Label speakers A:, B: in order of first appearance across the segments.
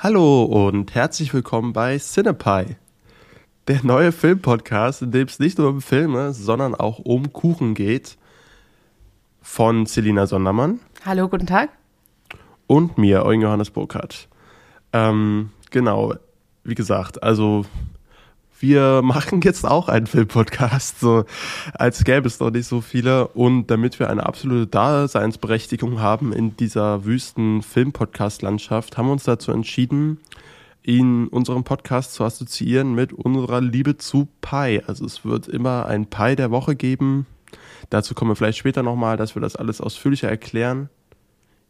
A: Hallo und herzlich willkommen bei Cinepie, der neue Filmpodcast, in dem es nicht nur um Filme, sondern auch um Kuchen geht. Von Selina Sondermann.
B: Hallo, guten Tag.
A: Und mir, Eugen Johannes Burkhardt. Ähm, genau, wie gesagt, also wir machen jetzt auch einen Filmpodcast, so als gäbe es noch nicht so viele. Und damit wir eine absolute Daseinsberechtigung haben in dieser wüsten Filmpodcast-Landschaft, haben wir uns dazu entschieden, ihn unseren Podcast zu assoziieren mit unserer Liebe zu Pi. Also es wird immer ein Pi der Woche geben. Dazu kommen wir vielleicht später nochmal, dass wir das alles ausführlicher erklären.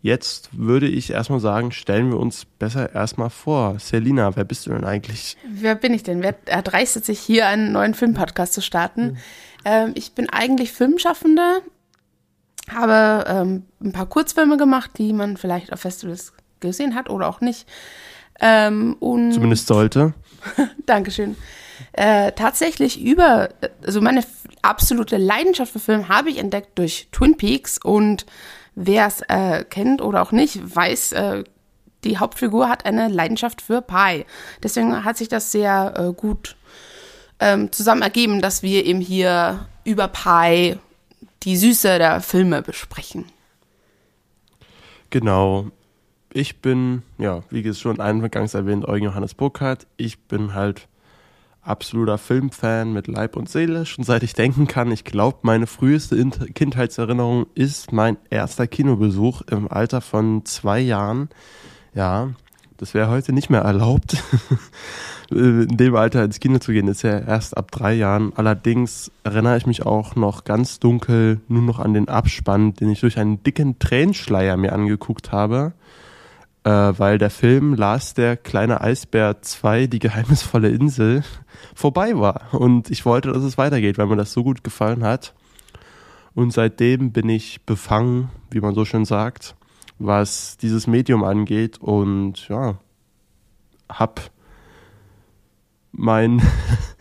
A: Jetzt würde ich erstmal sagen, stellen wir uns besser erstmal vor. Selina, wer bist du denn eigentlich?
B: Wer bin ich denn? Wer erdreistet sich hier einen neuen Filmpodcast zu starten? Mhm. Ähm, ich bin eigentlich Filmschaffende, habe ähm, ein paar Kurzfilme gemacht, die man vielleicht auf Festivals gesehen hat oder auch nicht.
A: Ähm, Zumindest sollte.
B: Dankeschön. Äh, tatsächlich über, also meine absolute Leidenschaft für Film habe ich entdeckt durch Twin Peaks und Wer es äh, kennt oder auch nicht, weiß, äh, die Hauptfigur hat eine Leidenschaft für Pie. Deswegen hat sich das sehr äh, gut ähm, zusammen ergeben, dass wir eben hier über Pie die Süße der Filme besprechen.
A: Genau. Ich bin, ja, wie schon eingangs erwähnt, Eugen Johannes Burkhardt. Ich bin halt absoluter Filmfan mit Leib und Seele, schon seit ich denken kann. Ich glaube, meine früheste Kindheitserinnerung ist mein erster Kinobesuch im Alter von zwei Jahren. Ja, das wäre heute nicht mehr erlaubt, in dem Alter ins Kino zu gehen. Ist ja erst ab drei Jahren. Allerdings erinnere ich mich auch noch ganz dunkel nur noch an den Abspann, den ich durch einen dicken Tränenschleier mir angeguckt habe äh, weil der Film Lars der kleine Eisbär 2, die geheimnisvolle Insel, vorbei war. Und ich wollte, dass es weitergeht, weil mir das so gut gefallen hat. Und seitdem bin ich befangen, wie man so schön sagt, was dieses Medium angeht und ja, hab mein,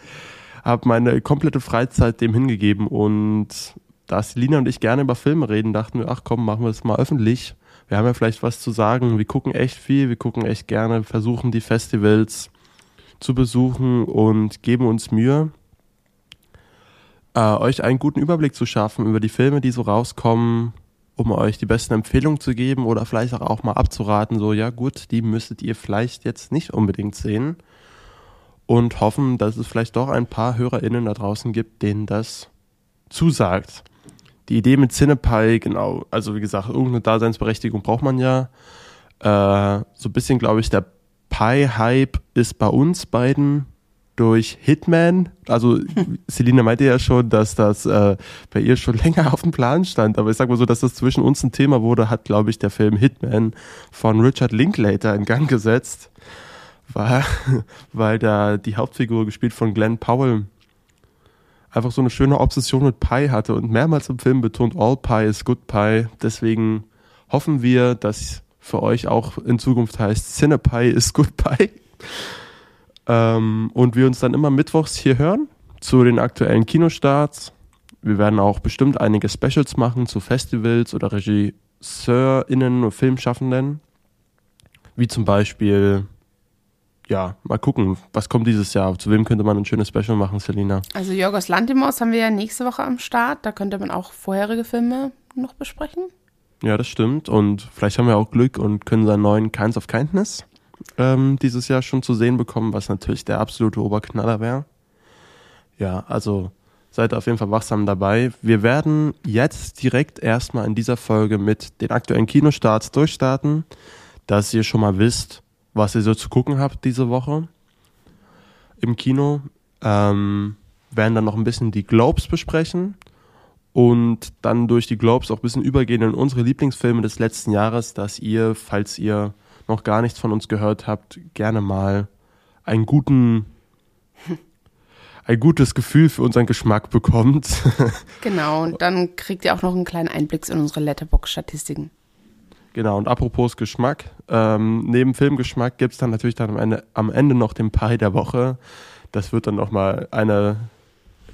A: hab meine komplette Freizeit dem hingegeben und da Lina und ich gerne über Filme reden, dachten wir, ach komm, machen wir das mal öffentlich wir haben ja vielleicht was zu sagen. Wir gucken echt viel, wir gucken echt gerne, versuchen die Festivals zu besuchen und geben uns Mühe, äh, euch einen guten Überblick zu schaffen über die Filme, die so rauskommen, um euch die besten Empfehlungen zu geben oder vielleicht auch mal abzuraten, so ja gut, die müsstet ihr vielleicht jetzt nicht unbedingt sehen und hoffen, dass es vielleicht doch ein paar HörerInnen da draußen gibt, denen das zusagt die Idee mit Cinepie, genau, also wie gesagt, irgendeine Daseinsberechtigung braucht man ja. Äh, so ein bisschen, glaube ich, der Pie-Hype ist bei uns beiden durch Hitman. Also Selina meinte ja schon, dass das äh, bei ihr schon länger auf dem Plan stand. Aber ich sag mal so, dass das zwischen uns ein Thema wurde, hat, glaube ich, der Film Hitman von Richard Linklater in Gang gesetzt. Weil, weil da die Hauptfigur gespielt von Glenn Powell einfach so eine schöne Obsession mit Pie hatte und mehrmals im Film betont, all Pie is good Pie. Deswegen hoffen wir, dass für euch auch in Zukunft heißt, Cinepie is good Pie. Ähm, und wir uns dann immer mittwochs hier hören zu den aktuellen Kinostarts. Wir werden auch bestimmt einige Specials machen zu Festivals oder RegisseurInnen und Filmschaffenden. Wie zum Beispiel ja, mal gucken, was kommt dieses Jahr. Zu wem könnte man ein schönes Special machen, Selina?
B: Also Jorgos Lantimos haben wir ja nächste Woche am Start. Da könnte man auch vorherige Filme noch besprechen.
A: Ja, das stimmt. Und vielleicht haben wir auch Glück und können seinen neuen Kinds of Kindness ähm, dieses Jahr schon zu sehen bekommen, was natürlich der absolute Oberknaller wäre. Ja, also seid auf jeden Fall wachsam dabei. Wir werden jetzt direkt erstmal in dieser Folge mit den aktuellen Kinostarts durchstarten, dass ihr schon mal wisst, was ihr so zu gucken habt diese Woche im Kino. Ähm, werden dann noch ein bisschen die Globes besprechen und dann durch die Globes auch ein bisschen übergehen in unsere Lieblingsfilme des letzten Jahres, dass ihr, falls ihr noch gar nichts von uns gehört habt, gerne mal einen guten ein gutes Gefühl für unseren Geschmack bekommt.
B: genau, und dann kriegt ihr auch noch einen kleinen Einblick in unsere Letterbox-Statistiken.
A: Genau, und apropos Geschmack, ähm, neben Filmgeschmack gibt es dann natürlich dann am Ende, am Ende noch den Pie der Woche. Das wird dann nochmal eine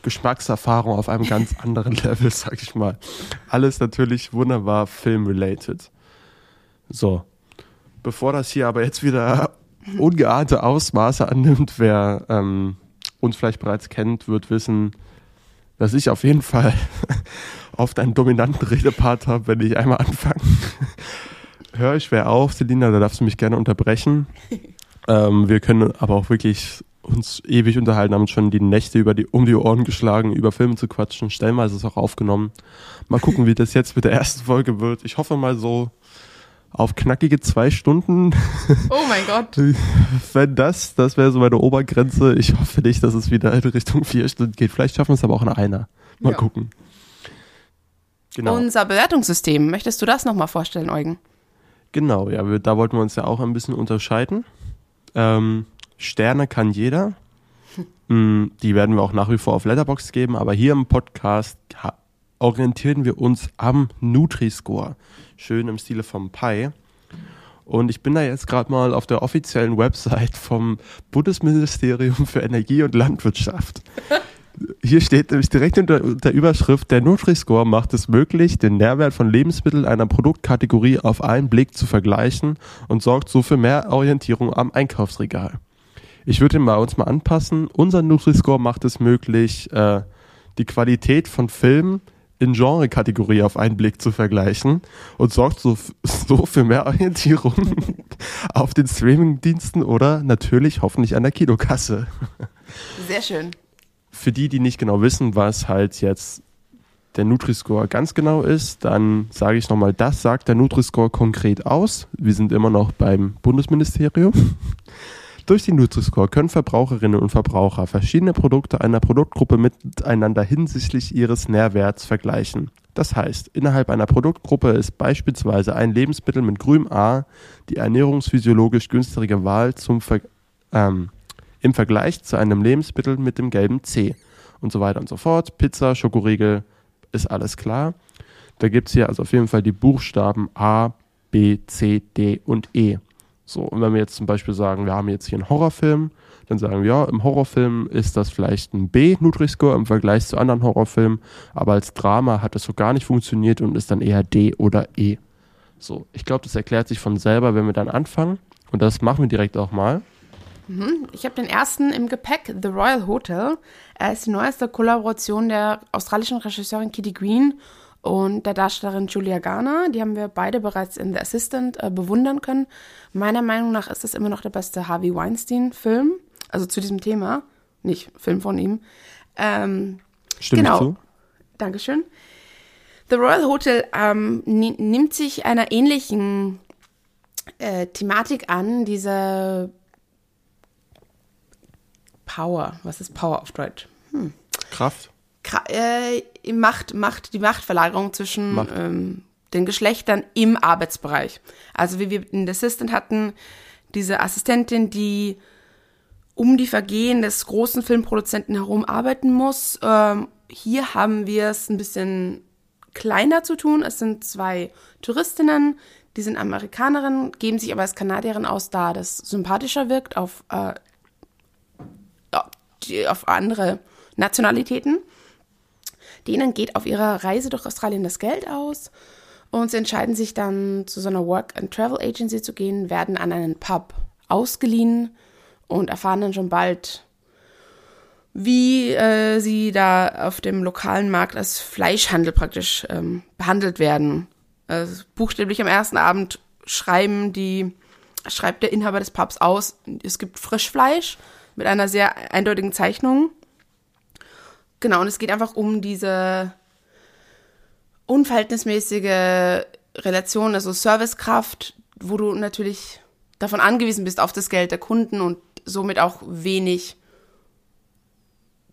A: Geschmackserfahrung auf einem ganz anderen Level, sag ich mal. Alles natürlich wunderbar film-related. So, bevor das hier aber jetzt wieder ungeahnte Ausmaße annimmt. Wer ähm, uns vielleicht bereits kennt, wird wissen, dass ich auf jeden Fall oft einen dominanten Redepart habe, wenn ich einmal anfange. Hör ich schwer auf, Selina, da darfst du mich gerne unterbrechen. Ähm, wir können aber auch wirklich uns ewig unterhalten, haben uns schon die Nächte über die, um die Ohren geschlagen, über Filme zu quatschen. Stellenweise ist es auch aufgenommen. Mal gucken, wie das jetzt mit der ersten Folge wird. Ich hoffe mal so auf knackige zwei Stunden.
B: Oh mein Gott.
A: Wenn das, das wäre so meine Obergrenze. Ich hoffe nicht, dass es wieder in Richtung vier Stunden geht. Vielleicht schaffen wir es aber auch in einer. Mal ja. gucken.
B: Genau. Unser Bewertungssystem, möchtest du das nochmal vorstellen, Eugen?
A: Genau, ja, wir, da wollten wir uns ja auch ein bisschen unterscheiden. Ähm, Sterne kann jeder. Mm, die werden wir auch nach wie vor auf Letterbox geben, aber hier im Podcast orientieren wir uns am Nutri-Score. Schön im Stile vom Pi. Und ich bin da jetzt gerade mal auf der offiziellen Website vom Bundesministerium für Energie und Landwirtschaft. Hier steht nämlich direkt unter der Überschrift, der Nutri-Score macht es möglich, den Nährwert von Lebensmitteln einer Produktkategorie auf einen Blick zu vergleichen und sorgt so für mehr Orientierung am Einkaufsregal. Ich würde ihn bei uns mal anpassen. Unser Nutri-Score macht es möglich, äh, die Qualität von Filmen in Genre-Kategorie auf einen Blick zu vergleichen und sorgt so, so für mehr Orientierung auf den Streaming-Diensten oder natürlich hoffentlich an der Kinokasse.
B: Sehr schön.
A: Für die, die nicht genau wissen, was halt jetzt der Nutri-Score ganz genau ist, dann sage ich nochmal, das sagt der Nutri-Score konkret aus. Wir sind immer noch beim Bundesministerium. Durch den Nutri-Score können Verbraucherinnen und Verbraucher verschiedene Produkte einer Produktgruppe miteinander hinsichtlich ihres Nährwerts vergleichen. Das heißt, innerhalb einer Produktgruppe ist beispielsweise ein Lebensmittel mit grünem A die ernährungsphysiologisch günstigere Wahl zum Ver ähm, im Vergleich zu einem Lebensmittel mit dem gelben C und so weiter und so fort. Pizza, Schokoriegel, ist alles klar. Da gibt es hier also auf jeden Fall die Buchstaben A, B, C, D und E. So, und wenn wir jetzt zum Beispiel sagen, wir haben jetzt hier einen Horrorfilm, dann sagen wir, ja, im Horrorfilm ist das vielleicht ein B Nutri-Score im Vergleich zu anderen Horrorfilmen, aber als Drama hat das so gar nicht funktioniert und ist dann eher D oder E. So, ich glaube, das erklärt sich von selber, wenn wir dann anfangen. Und das machen wir direkt auch mal.
B: Mhm. Ich habe den ersten im Gepäck, The Royal Hotel. Er ist die neueste Kollaboration der australischen Regisseurin Kitty Green und der Darstellerin Julia Garner. Die haben wir beide bereits in The Assistant äh, bewundern können. Meiner Meinung nach ist das immer noch der beste Harvey Weinstein-Film. Also zu diesem Thema. Nicht Film von ihm. Ähm,
A: Stimmt genau. zu.
B: Dankeschön. The Royal Hotel ähm, nimmt sich einer ähnlichen äh, Thematik an, diese Power. Was ist Power auf Deutsch? Hm.
A: Kraft
B: äh, Macht, Macht, die Machtverlagerung zwischen Macht. ähm, den Geschlechtern im Arbeitsbereich. Also wie wir in The Assistant hatten, diese Assistentin, die um die Vergehen des großen Filmproduzenten herum arbeiten muss. Ähm, hier haben wir es ein bisschen kleiner zu tun. Es sind zwei Touristinnen, die sind Amerikanerinnen, geben sich aber als Kanadierin aus, da das sympathischer wirkt auf, äh, auf andere Nationalitäten. Denen geht auf ihrer Reise durch Australien das Geld aus und sie entscheiden sich dann zu so einer Work-and-Travel Agency zu gehen, werden an einen Pub ausgeliehen und erfahren dann schon bald, wie äh, sie da auf dem lokalen Markt als Fleischhandel praktisch ähm, behandelt werden. Also buchstäblich am ersten Abend schreiben die, schreibt der Inhaber des Pubs aus, es gibt Frischfleisch mit einer sehr eindeutigen Zeichnung Genau, und es geht einfach um diese unverhältnismäßige Relation, also Servicekraft, wo du natürlich davon angewiesen bist auf das Geld der Kunden und somit auch wenig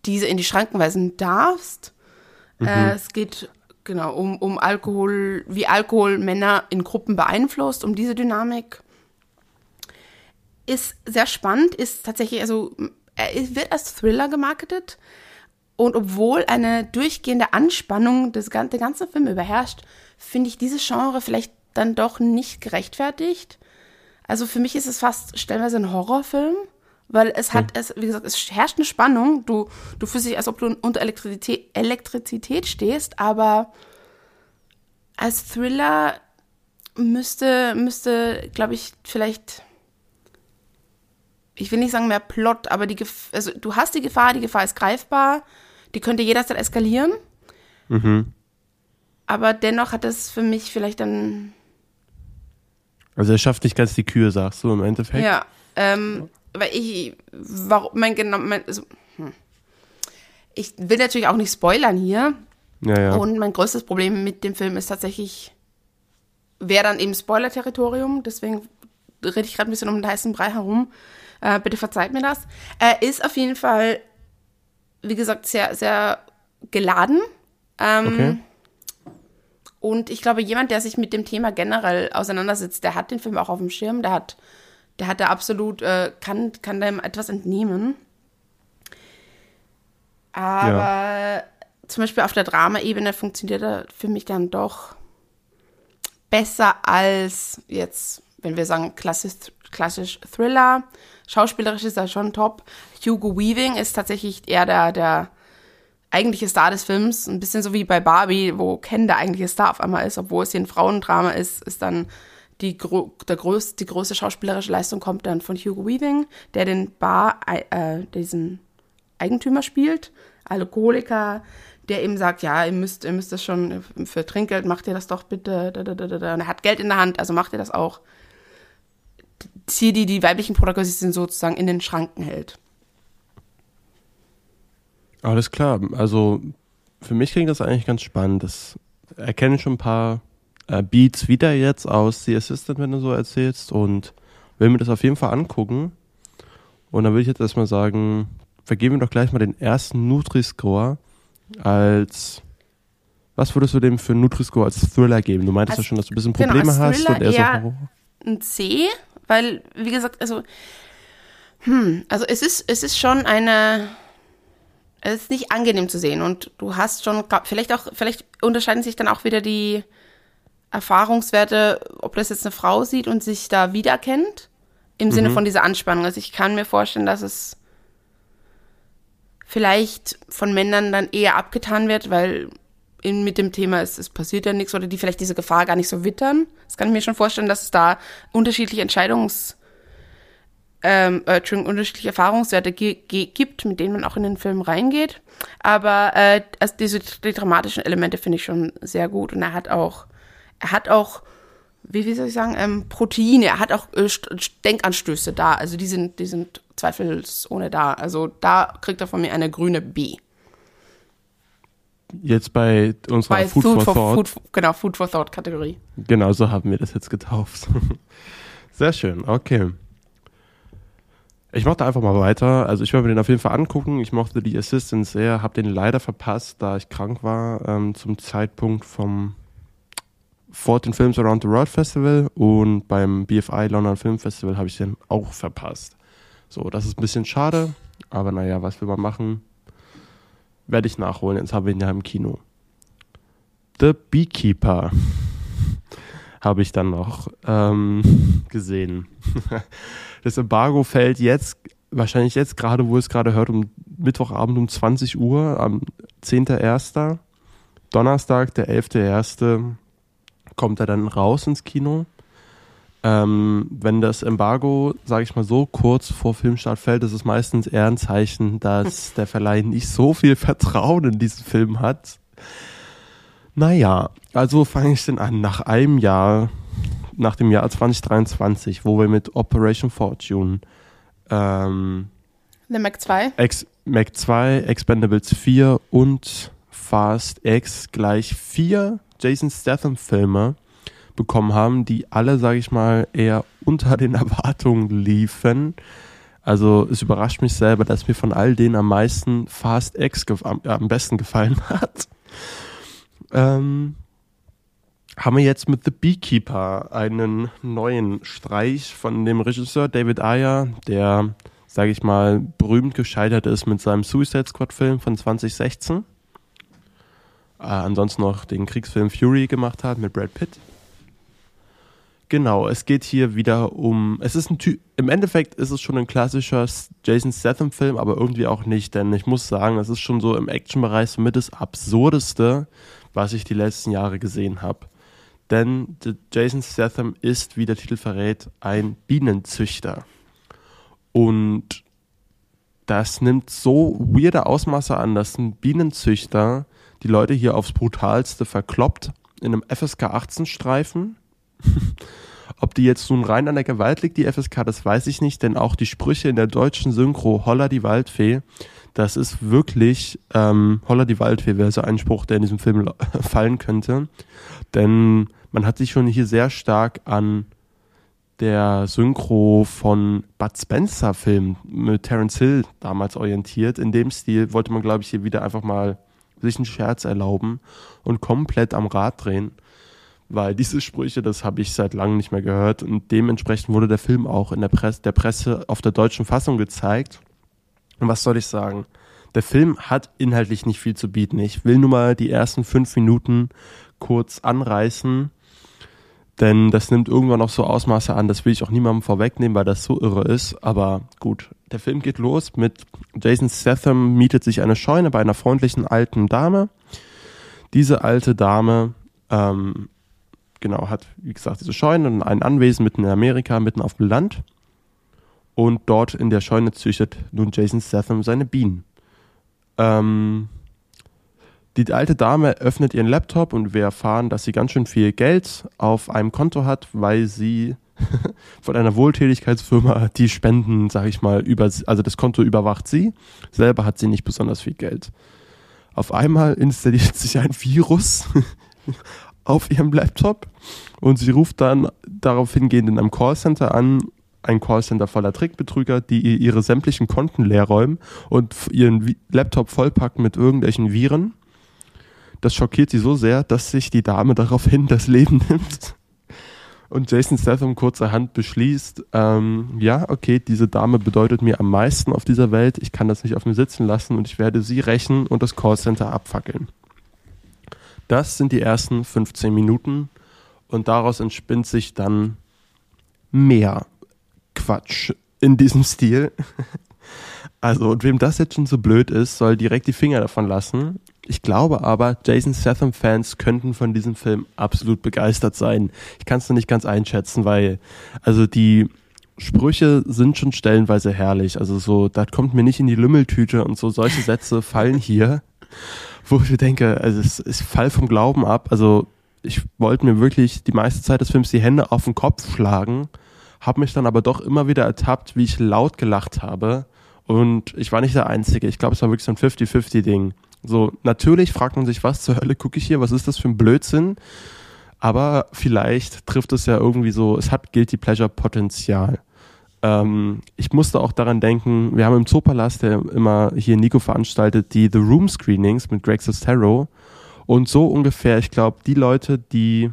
B: diese in die Schranken weisen darfst. Mhm. Äh, es geht genau um, um Alkohol, wie Alkohol Männer in Gruppen beeinflusst, um diese Dynamik. Ist sehr spannend, ist tatsächlich, also er wird als Thriller gemarketet, und obwohl eine durchgehende Anspannung des, der ganzen Film überherrscht, finde ich dieses Genre vielleicht dann doch nicht gerechtfertigt. Also für mich ist es fast stellenweise ein Horrorfilm, weil es hat, es, wie gesagt, es herrscht eine Spannung. Du, du fühlst dich, als ob du unter Elektrizität, Elektrizität stehst, aber als Thriller müsste, müsste, glaube ich, vielleicht ich will nicht sagen mehr Plot, aber die, also du hast die Gefahr, die Gefahr ist greifbar, die könnte jederzeit eskalieren. Mhm. Aber dennoch hat es für mich vielleicht dann.
A: Also er schafft nicht ganz die Kühe, sagst du im Endeffekt?
B: Ja, ähm, weil ich, warum, mein, genau, mein, also, hm. ich will natürlich auch nicht spoilern hier. Ja, ja. Und mein größtes Problem mit dem Film ist tatsächlich, wäre dann eben Spoiler-Territorium, deswegen rede ich gerade ein bisschen um den heißen Brei herum. Äh, bitte verzeiht mir das. Er ist auf jeden Fall, wie gesagt, sehr, sehr geladen. Ähm, okay. Und ich glaube, jemand, der sich mit dem Thema generell auseinandersetzt, der hat den Film auch auf dem Schirm, der hat, der hat da absolut, äh, kann, kann dem etwas entnehmen. Aber ja. zum Beispiel auf der Drama-Ebene funktioniert er für mich dann doch besser als jetzt, wenn wir sagen, klassisch, klassisch Thriller. Schauspielerisch ist er schon top. Hugo Weaving ist tatsächlich eher der, der eigentliche Star des Films. Ein bisschen so wie bei Barbie, wo Ken der eigentliche Star auf einmal ist, obwohl es hier ein Frauendrama ist, ist dann die, der größ, die größte schauspielerische Leistung kommt dann von Hugo Weaving, der den Bar, äh, diesen Eigentümer spielt, Alkoholiker, der eben sagt, ja, ihr müsst, ihr müsst das schon für Trinkgeld, macht ihr das doch bitte. Und er hat Geld in der Hand, also macht ihr das auch. Zieh die, die weiblichen Protagonisten sozusagen in den Schranken hält.
A: Alles klar. Also für mich klingt das eigentlich ganz spannend. Das erkenne schon ein paar äh, Beats wieder jetzt aus The Assistant, wenn du so erzählst und will mir das auf jeden Fall angucken. Und dann würde ich jetzt erstmal sagen, vergeben wir doch gleich mal den ersten Nutri-Score als was würdest du dem für Nutri-Score als Thriller geben? Du meintest ja schon, dass du ein bisschen Probleme genau, hast und
B: er eher so ein C, weil wie gesagt, also hm, also es ist es ist schon eine es ist nicht angenehm zu sehen und du hast schon, vielleicht auch, vielleicht unterscheiden sich dann auch wieder die Erfahrungswerte, ob das jetzt eine Frau sieht und sich da wiedererkennt, im mhm. Sinne von dieser Anspannung. Also ich kann mir vorstellen, dass es vielleicht von Männern dann eher abgetan wird, weil in, mit dem Thema ist, es passiert ja nichts oder die vielleicht diese Gefahr gar nicht so wittern. Das kann ich mir schon vorstellen, dass es da unterschiedliche Entscheidungs- ähm, äh, unterschiedliche Erfahrungswerte gibt, mit denen man auch in den Film reingeht. Aber äh, also diese die dramatischen Elemente finde ich schon sehr gut. Und er hat auch, er hat auch, wie, wie soll ich sagen, ähm, Proteine, er hat auch äh, Denkanstöße da. Also die sind, die sind zweifelsohne da. Also da kriegt er von mir eine grüne B.
A: Jetzt bei unserer bei Food, Food, for, for Thought.
B: Food, genau, Food for Thought Kategorie.
A: Genau, so haben wir das jetzt getauft. Sehr schön, okay. Ich mache da einfach mal weiter. Also ich werde mir den auf jeden Fall angucken. Ich mochte die Assistance sehr, habe den leider verpasst, da ich krank war ähm, zum Zeitpunkt vom 14 Films Around the World Festival und beim BFI London Film Festival habe ich den auch verpasst. So, das ist ein bisschen schade, aber naja, was will man machen? Werde ich nachholen, jetzt haben wir ihn ja im Kino. The Beekeeper habe ich dann noch ähm, gesehen. Das Embargo fällt jetzt, wahrscheinlich jetzt gerade, wo es gerade hört, um Mittwochabend um 20 Uhr, am 10.01. Donnerstag, der 11.01. kommt er dann raus ins Kino. Ähm, wenn das Embargo, sage ich mal so, kurz vor Filmstart fällt, ist es meistens eher ein Zeichen, dass der Verleih nicht so viel Vertrauen in diesen Film hat. Naja, also fange ich denn an. Nach einem Jahr nach dem Jahr 2023, wo wir mit Operation Fortune ähm,
B: The Mac 2
A: Ex Mac 2, Expendables 4 und Fast X gleich vier Jason Statham Filme bekommen haben, die alle, sage ich mal, eher unter den Erwartungen liefen. Also es überrascht mich selber, dass mir von all denen am meisten Fast X am, am besten gefallen hat. Ähm, haben wir jetzt mit The Beekeeper einen neuen Streich von dem Regisseur David Ayer, der, sage ich mal, berühmt gescheitert ist mit seinem Suicide Squad Film von 2016. Äh, ansonsten noch den Kriegsfilm Fury gemacht hat mit Brad Pitt. Genau, es geht hier wieder um. Es ist ein Ty Im Endeffekt ist es schon ein klassischer Jason Statham-Film, aber irgendwie auch nicht, denn ich muss sagen, es ist schon so im Action-Bereich somit das Absurdeste, was ich die letzten Jahre gesehen habe. Denn Jason Statham ist, wie der Titel verrät, ein Bienenzüchter. Und das nimmt so weirde Ausmaße an, dass ein Bienenzüchter die Leute hier aufs brutalste verkloppt in einem FSK 18 Streifen. Ob die jetzt nun rein an der Gewalt liegt, die FSK, das weiß ich nicht, denn auch die Sprüche in der deutschen Synchro Holla die Waldfee, das ist wirklich ähm, Holla die Waldfee wäre so ein Spruch, der in diesem Film fallen könnte. Denn man hat sich schon hier sehr stark an der Synchro von Bud Spencer Film mit Terence Hill damals orientiert. In dem Stil wollte man, glaube ich, hier wieder einfach mal sich einen Scherz erlauben und komplett am Rad drehen. Weil diese Sprüche, das habe ich seit langem nicht mehr gehört und dementsprechend wurde der Film auch in der Presse, der Presse auf der deutschen Fassung gezeigt. Und was soll ich sagen? Der Film hat inhaltlich nicht viel zu bieten. Ich will nur mal die ersten fünf Minuten kurz anreißen denn das nimmt irgendwann noch so Ausmaße an, das will ich auch niemandem vorwegnehmen, weil das so irre ist. Aber gut, der Film geht los mit Jason Statham mietet sich eine Scheune bei einer freundlichen alten Dame. Diese alte Dame, ähm, genau, hat, wie gesagt, diese Scheune und ein Anwesen mitten in Amerika, mitten auf dem Land. Und dort in der Scheune züchtet nun Jason Statham seine Bienen. Ähm, die alte Dame öffnet ihren Laptop und wir erfahren, dass sie ganz schön viel Geld auf einem Konto hat, weil sie von einer Wohltätigkeitsfirma die Spenden, sag ich mal, über, also das Konto überwacht sie. Selber hat sie nicht besonders viel Geld. Auf einmal installiert sich ein Virus auf ihrem Laptop und sie ruft dann darauf hingehend in einem Callcenter an, ein Callcenter voller Trickbetrüger, die ihr ihre sämtlichen Konten leer räumen und ihren Laptop vollpacken mit irgendwelchen Viren das schockiert sie so sehr, dass sich die Dame daraufhin das Leben nimmt. Und Jason Statham kurzerhand beschließt, ähm, ja, okay, diese Dame bedeutet mir am meisten auf dieser Welt, ich kann das nicht auf mir sitzen lassen und ich werde sie rächen und das Callcenter abfackeln. Das sind die ersten 15 Minuten und daraus entspinnt sich dann mehr Quatsch in diesem Stil. Also, und wem das jetzt schon so blöd ist, soll direkt die Finger davon lassen. Ich glaube aber, Jason Statham-Fans könnten von diesem Film absolut begeistert sein. Ich kann es noch nicht ganz einschätzen, weil, also die Sprüche sind schon stellenweise herrlich. Also so, das kommt mir nicht in die Lümmeltüte und so solche Sätze fallen hier, wo ich denke, also es ist Fall vom Glauben ab. Also ich wollte mir wirklich die meiste Zeit des Films die Hände auf den Kopf schlagen, habe mich dann aber doch immer wieder ertappt, wie ich laut gelacht habe. Und ich war nicht der Einzige. Ich glaube, es war wirklich so ein 50-50-Ding. So, natürlich fragt man sich, was zur Hölle gucke ich hier, was ist das für ein Blödsinn? Aber vielleicht trifft es ja irgendwie so, es hat Guilty Pleasure Potenzial. Ähm, ich musste auch daran denken, wir haben im Zoopalast, der immer hier Nico veranstaltet, die The Room Screenings mit Greg Sestero. Und so ungefähr, ich glaube, die Leute, die,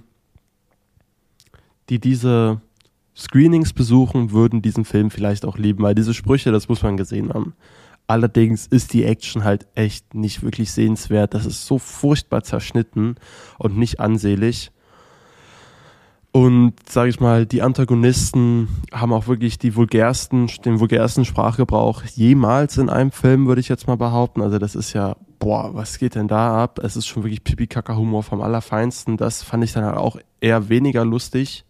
A: die diese Screenings besuchen, würden diesen Film vielleicht auch lieben, weil diese Sprüche, das muss man gesehen haben. Allerdings ist die Action halt echt nicht wirklich sehenswert. Das ist so furchtbar zerschnitten und nicht ansehlich. Und sage ich mal, die Antagonisten haben auch wirklich die vulgärsten, den vulgärsten Sprachgebrauch jemals in einem Film, würde ich jetzt mal behaupten. Also das ist ja, boah, was geht denn da ab? Es ist schon wirklich Pipi-Kaka-Humor vom Allerfeinsten. Das fand ich dann halt auch eher weniger lustig.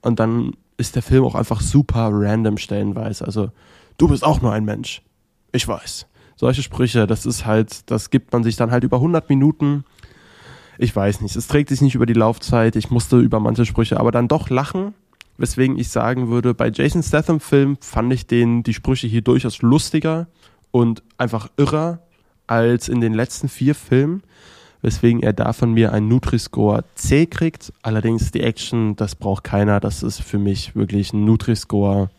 A: Und dann ist der Film auch einfach super random stellenweise. Also, du bist auch nur ein Mensch ich weiß. Solche Sprüche, das ist halt, das gibt man sich dann halt über 100 Minuten. Ich weiß nicht, es trägt sich nicht über die Laufzeit. Ich musste über manche Sprüche aber dann doch lachen. Weswegen ich sagen würde, bei Jason Statham Film fand ich den, die Sprüche hier durchaus lustiger und einfach irrer als in den letzten vier Filmen. Weswegen er da von mir einen Nutri-Score C kriegt. Allerdings die Action, das braucht keiner. Das ist für mich wirklich ein Nutri-Score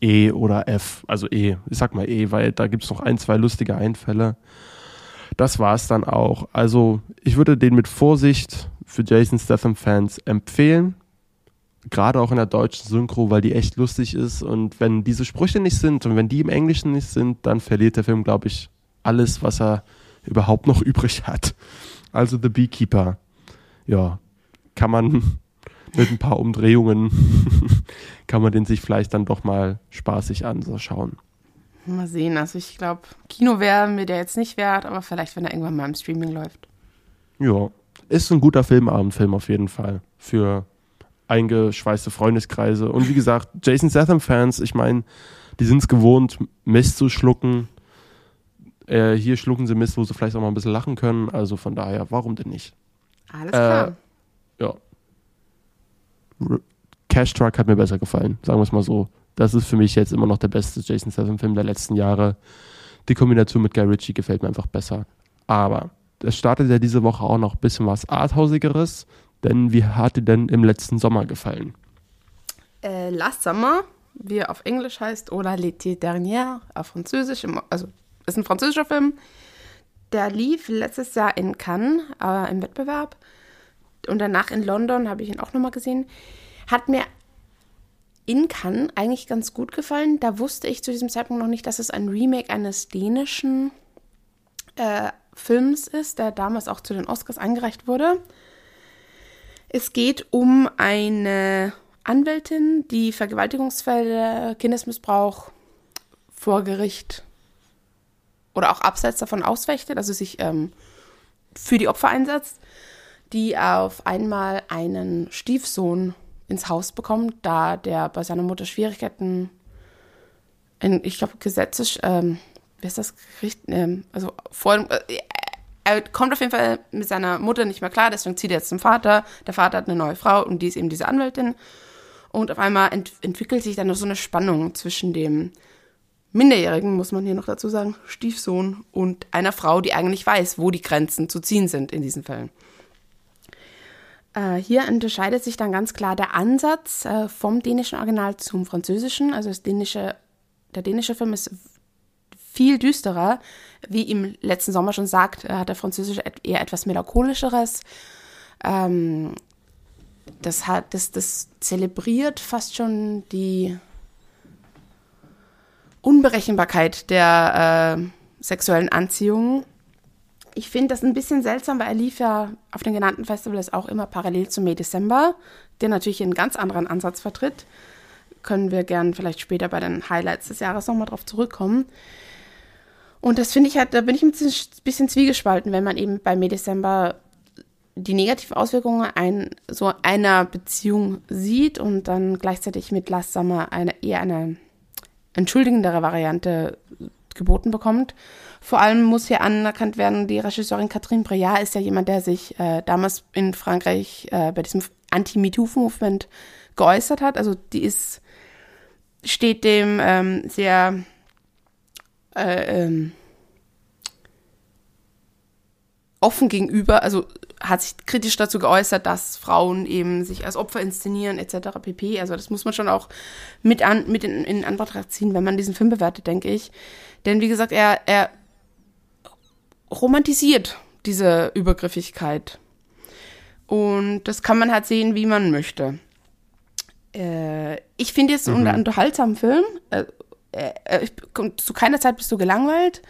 A: E oder F, also E, ich sag mal E, weil da gibt es noch ein, zwei lustige Einfälle. Das war es dann auch. Also ich würde den mit Vorsicht für Jason Statham-Fans empfehlen. Gerade auch in der deutschen Synchro, weil die echt lustig ist. Und wenn diese Sprüche nicht sind und wenn die im Englischen nicht sind, dann verliert der Film, glaube ich, alles, was er überhaupt noch übrig hat. Also The Beekeeper. Ja, kann man mit ein paar Umdrehungen kann man den sich vielleicht dann doch mal spaßig anschauen.
B: Mal sehen. Also ich glaube, Kino wäre mir der jetzt nicht wert, aber vielleicht, wenn er irgendwann mal im Streaming läuft.
A: Ja, ist ein guter Filmabendfilm auf jeden Fall. Für eingeschweißte Freundeskreise. Und wie gesagt, Jason Statham-Fans, ich meine, die sind es gewohnt, Mist zu schlucken. Äh, hier schlucken sie Mist, wo sie vielleicht auch mal ein bisschen lachen können. Also von daher, warum denn nicht?
B: Alles klar.
A: Äh, ja. R Cash Truck hat mir besser gefallen, sagen wir es mal so. Das ist für mich jetzt immer noch der beste Jason Statham-Film der letzten Jahre. Die Kombination mit Guy Ritchie gefällt mir einfach besser. Aber es startet ja diese Woche auch noch ein bisschen was Arthausigeres. Denn wie hat dir denn im letzten Sommer gefallen?
B: Äh, Last Summer, wie er auf Englisch heißt, oder L'été dernier auf Französisch, also ist ein französischer Film. Der lief letztes Jahr in Cannes äh, im Wettbewerb und danach in London habe ich ihn auch nochmal gesehen. Hat mir in Cannes eigentlich ganz gut gefallen. Da wusste ich zu diesem Zeitpunkt noch nicht, dass es ein Remake eines dänischen äh, Films ist, der damals auch zu den Oscars eingereicht wurde. Es geht um eine Anwältin, die Vergewaltigungsfälle, Kindesmissbrauch vor Gericht oder auch abseits davon ausfechtet, also sich ähm, für die Opfer einsetzt, die auf einmal einen Stiefsohn ins Haus bekommt, da der bei seiner Mutter Schwierigkeiten in, ich glaube, gesetzes, ähm, wie ist das Gericht, ähm, also vor, äh, er kommt auf jeden Fall mit seiner Mutter nicht mehr klar, deswegen zieht er jetzt zum Vater. Der Vater hat eine neue Frau und die ist eben diese Anwältin. Und auf einmal ent entwickelt sich dann noch so eine Spannung zwischen dem Minderjährigen, muss man hier noch dazu sagen, Stiefsohn und einer Frau, die eigentlich weiß, wo die Grenzen zu ziehen sind in diesen Fällen. Äh, hier unterscheidet sich dann ganz klar der Ansatz äh, vom dänischen Original zum französischen. Also dänische, der dänische Film ist viel düsterer. Wie im letzten Sommer schon sagt, äh, hat der Französische eher etwas melancholischeres. Ähm, das, hat, das, das zelebriert fast schon die Unberechenbarkeit der äh, sexuellen Anziehung. Ich finde das ein bisschen seltsam, weil er lief ja auf den genannten Festivals auch immer parallel zum May December, der natürlich einen ganz anderen Ansatz vertritt. Können wir gern vielleicht später bei den Highlights des Jahres nochmal drauf zurückkommen. Und das finde ich halt, da bin ich ein bisschen, bisschen zwiegespalten, wenn man eben bei May December die negativen Auswirkungen ein, so einer Beziehung sieht und dann gleichzeitig mit Last Summer eine, eher eine entschuldigendere Variante geboten bekommt. Vor allem muss hier anerkannt werden, die Regisseurin Catherine Breillat ist ja jemand, der sich äh, damals in Frankreich äh, bei diesem Anti-MeToo-Movement geäußert hat. Also die ist, steht dem ähm, sehr äh, ähm, offen gegenüber, also hat sich kritisch dazu geäußert, dass Frauen eben sich als Opfer inszenieren etc. pp. Also das muss man schon auch mit, an, mit in, in Anbetracht ziehen, wenn man diesen Film bewertet, denke ich. Denn wie gesagt, er, er romantisiert diese Übergriffigkeit. Und das kann man halt sehen, wie man möchte. Äh, ich finde jetzt mhm. einen unterhaltsamen Film. Äh, äh, äh zu keiner Zeit bist du gelangweilt.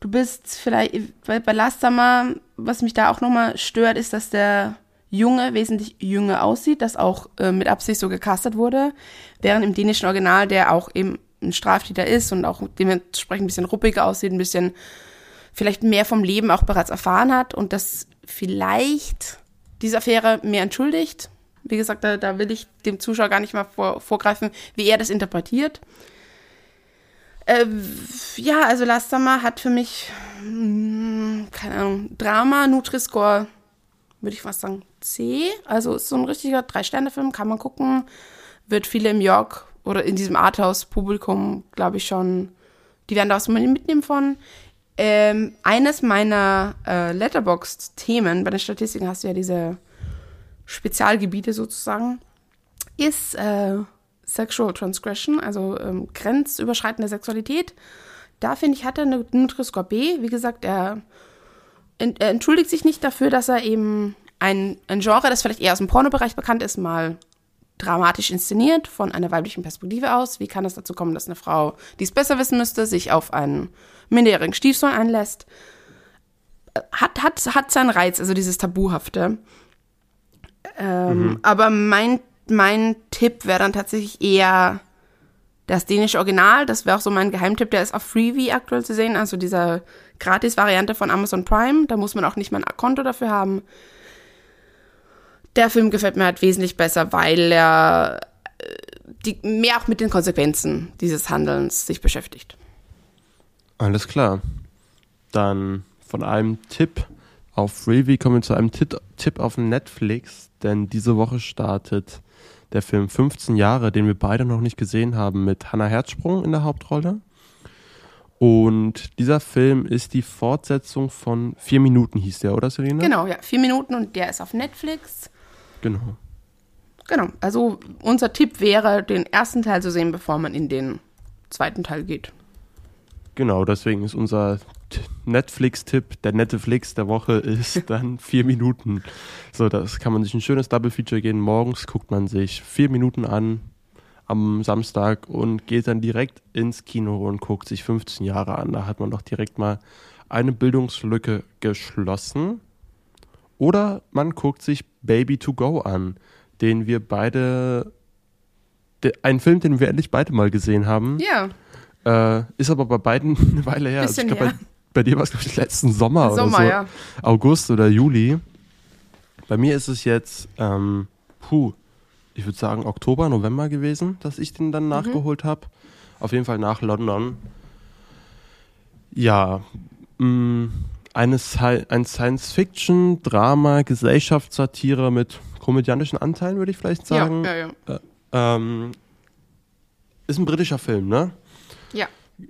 B: Du bist vielleicht, bei, bei Last Summer, was mich da auch nochmal stört, ist, dass der Junge wesentlich jünger aussieht, das auch äh, mit Absicht so gecastet wurde, während im dänischen Original, der auch eben ein Straftäter ist und auch dementsprechend ein bisschen ruppiger aussieht, ein bisschen vielleicht mehr vom Leben auch bereits erfahren hat und das vielleicht diese Affäre mehr entschuldigt. Wie gesagt, da, da will ich dem Zuschauer gar nicht mal vor, vorgreifen, wie er das interpretiert. Äh, ja, also Last Summer hat für mich, mh, hm, keine Ahnung, Drama, Nutri-Score, würde ich fast sagen, C. Also ist so ein richtiger Drei-Sterne-Film, kann man gucken. Wird viele im York oder in diesem Arthouse-Publikum, glaube ich, schon, die werden da was mitnehmen von. Ähm, eines meiner äh, Letterboxd-Themen, bei den Statistiken hast du ja diese Spezialgebiete sozusagen, ist äh, Sexual Transgression, also ähm, grenzüberschreitende Sexualität. Da finde ich, hat er eine Nutri-Score B. Wie gesagt, er, er, entschuldigt sich nicht dafür, dass er eben ein, ein Genre, das vielleicht eher aus dem Pornobereich bekannt ist, mal dramatisch inszeniert, von einer weiblichen Perspektive aus. Wie kann es dazu kommen, dass eine Frau, die es besser wissen müsste, sich auf einen minderjährigen Stiefsohn einlässt? Hat, hat, hat seinen Reiz, also dieses Tabuhafte. Ähm, mhm. Aber mein mein Tipp wäre dann tatsächlich eher das dänische Original. Das wäre auch so mein Geheimtipp. Der ist auf Freebie aktuell zu sehen, also dieser Gratis-Variante von Amazon Prime. Da muss man auch nicht mal ein Konto dafür haben. Der Film gefällt mir halt wesentlich besser, weil er äh, die, mehr auch mit den Konsequenzen dieses Handelns sich beschäftigt.
A: Alles klar. Dann von einem Tipp auf Revi kommen wir zu einem Tipp, Tipp auf Netflix, denn diese Woche startet der Film 15 Jahre, den wir beide noch nicht gesehen haben, mit Hannah Herzsprung in der Hauptrolle. Und dieser Film ist die Fortsetzung von Vier Minuten, hieß der, oder Serena?
B: Genau, ja, vier Minuten und der ist auf Netflix.
A: Genau.
B: Genau, also unser Tipp wäre, den ersten Teil zu sehen, bevor man in den zweiten Teil geht.
A: Genau, deswegen ist unser Netflix-Tipp, der Netflix der Woche ist dann vier Minuten. So, das kann man sich ein schönes Double-Feature gehen. Morgens guckt man sich vier Minuten an am Samstag und geht dann direkt ins Kino und guckt sich 15 Jahre an. Da hat man doch direkt mal eine Bildungslücke geschlossen. Oder man guckt sich Baby to Go an, den wir beide, de, ein Film, den wir endlich beide mal gesehen haben.
B: Ja,
A: Äh, ist aber bei beiden eine Weile her. Also ich
B: Bisschen
A: glaube, bei, bei dir war es, glaube ich, letzten Sommer,
B: Sommer,
A: oder so.
B: ja.
A: August oder Juli. Bei mir ist es jetzt, ähm, puh, ich würde sagen Oktober, November gewesen, dass ich den
B: Mhm.
A: dann nachgeholt habe. Auf jeden Fall nach London. Ja, mh, eine Sci ein Science-Fiction, Drama, Gesellschaftssatire mit komödiantischen Anteilen, würde ich vielleicht sagen.
B: ja, ja, ja.
A: Ähm, ist ein britischer Film, ne?
B: Ja,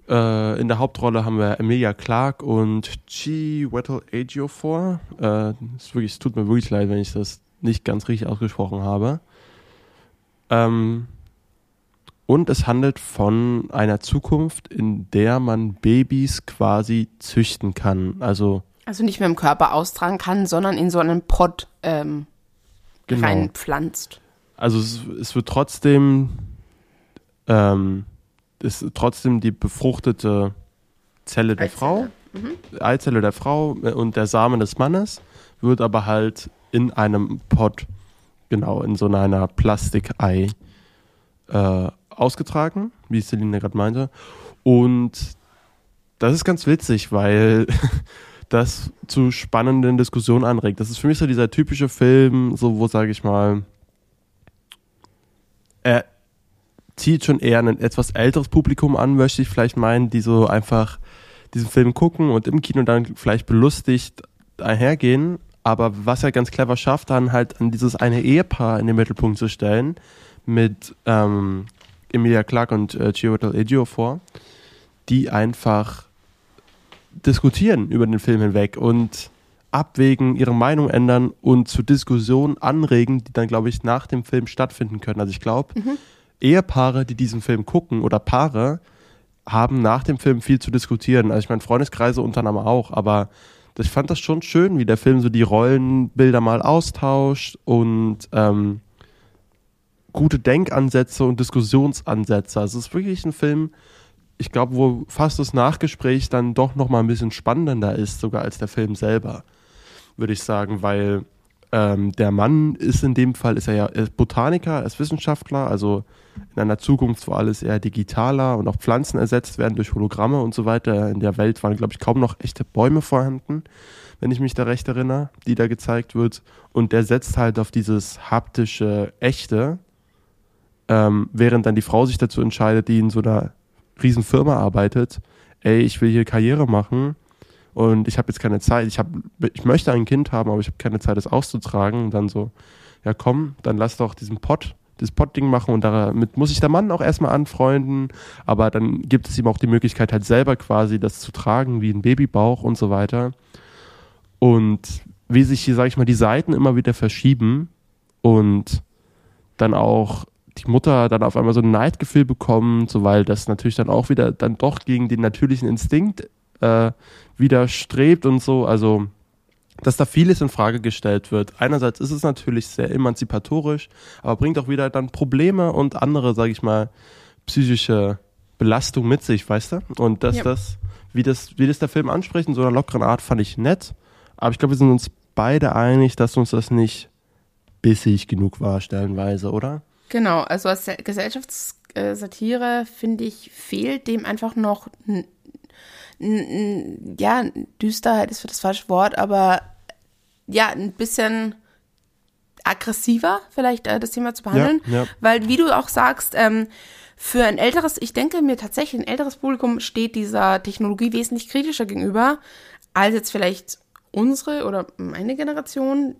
A: Äh, in der Hauptrolle haben wir Emilia Clarke und Chi Weddle Ejiofor. Äh, es, wirklich, es tut mir wirklich leid, wenn ich das nicht ganz richtig ausgesprochen habe. Ähm, und es handelt von einer Zukunft, in der man Babys quasi züchten kann. Also
B: also nicht mehr im Körper austragen kann, sondern in so einen Pott ähm,
A: genau.
B: reinpflanzt.
A: Also es, es wird trotzdem, ähm, ist trotzdem die befruchtete Zelle der Frau, Eizelle der Frau äh, und der Samen des Mannes wird aber halt in einem Pot, genau, in so einer Plastikei äh, ausgetragen, wie Celine gerade meinte. Und das ist ganz witzig, weil das zu spannenden Diskussionen anregt. Das ist für mich so dieser typische Film, so wo, sage ich mal, er zieht schon eher ein etwas älteres Publikum an, möchte ich vielleicht meinen, die so einfach diesen Film gucken und im Kino dann vielleicht belustigt einhergehen. Aber was er ganz clever schafft, dann halt an dieses eine Ehepaar in den Mittelpunkt zu stellen, mit ähm, Emilia Clarke und äh, Chiwetel Ejiofor, die einfach diskutieren über den Film hinweg und abwägen, ihre Meinung ändern und zu Diskussionen anregen, die dann, glaube ich, nach dem Film stattfinden können. Also ich glaube, Ehepaare, die diesen Film gucken oder Paare, haben nach dem Film viel zu diskutieren. Also ich meine, Freundeskreise unter anderem auch, aber ich fand das schon schön, wie der Film so die Rollenbilder mal austauscht und ähm, gute Denkansätze und Diskussionsansätze. Also es ist wirklich ein Film, ich glaube, wo fast das Nachgespräch dann doch noch mal ein bisschen spannender ist, sogar als der Film selber, würde ich sagen, weil ähm, der Mann ist in dem Fall, ist er ja ist Botaniker, er ist Wissenschaftler, also in einer Zukunft, wo alles eher digitaler und auch Pflanzen ersetzt werden durch Hologramme und so weiter. In der Welt waren, glaube ich, kaum noch echte Bäume vorhanden, wenn ich mich da recht erinnere, die da gezeigt wird. Und der setzt halt auf dieses haptische, echte, ähm, während dann die Frau sich dazu entscheidet, die in so einer riesen Firma arbeitet, ey, ich will hier Karriere machen und ich habe jetzt keine Zeit, ich, hab, ich möchte ein Kind haben, aber ich habe keine Zeit, das auszutragen. Und dann so, ja komm, dann lass doch diesen Pott, das Pott-Ding machen und damit muss sich der Mann auch erstmal anfreunden, aber dann gibt es ihm auch die Möglichkeit, halt selber quasi das zu tragen, wie ein Babybauch und so weiter. Und wie sich hier, sag ich mal, die Seiten immer wieder verschieben und dann auch die Mutter dann auf einmal so ein Neidgefühl bekommt, so weil das natürlich dann auch wieder dann doch gegen den natürlichen Instinkt äh, widerstrebt und so. Also, dass da vieles in Frage gestellt wird. Einerseits ist es natürlich sehr emanzipatorisch, aber bringt auch wieder dann Probleme und andere, sage ich mal, psychische Belastung mit sich, weißt du? Und dass
B: Ja.
A: das, wie das, wie das der Film anspricht, in so einer lockeren Art, fand ich nett. Aber ich glaube, wir sind uns beide einig, dass uns das nicht bissig genug war, stellenweise, oder?
B: Genau, also als Se- Gesellschaftssatire, finde ich, fehlt dem einfach noch, ja, Düsterheit ist für das falsche Wort, aber ja, ein bisschen aggressiver, vielleicht äh, das Thema zu behandeln.
A: Ja, ja.
B: Weil, wie du auch sagst, ähm, für ein älteres, ich denke mir tatsächlich, ein älteres Publikum steht dieser Technologie wesentlich kritischer gegenüber, als jetzt vielleicht unsere oder meine Generation.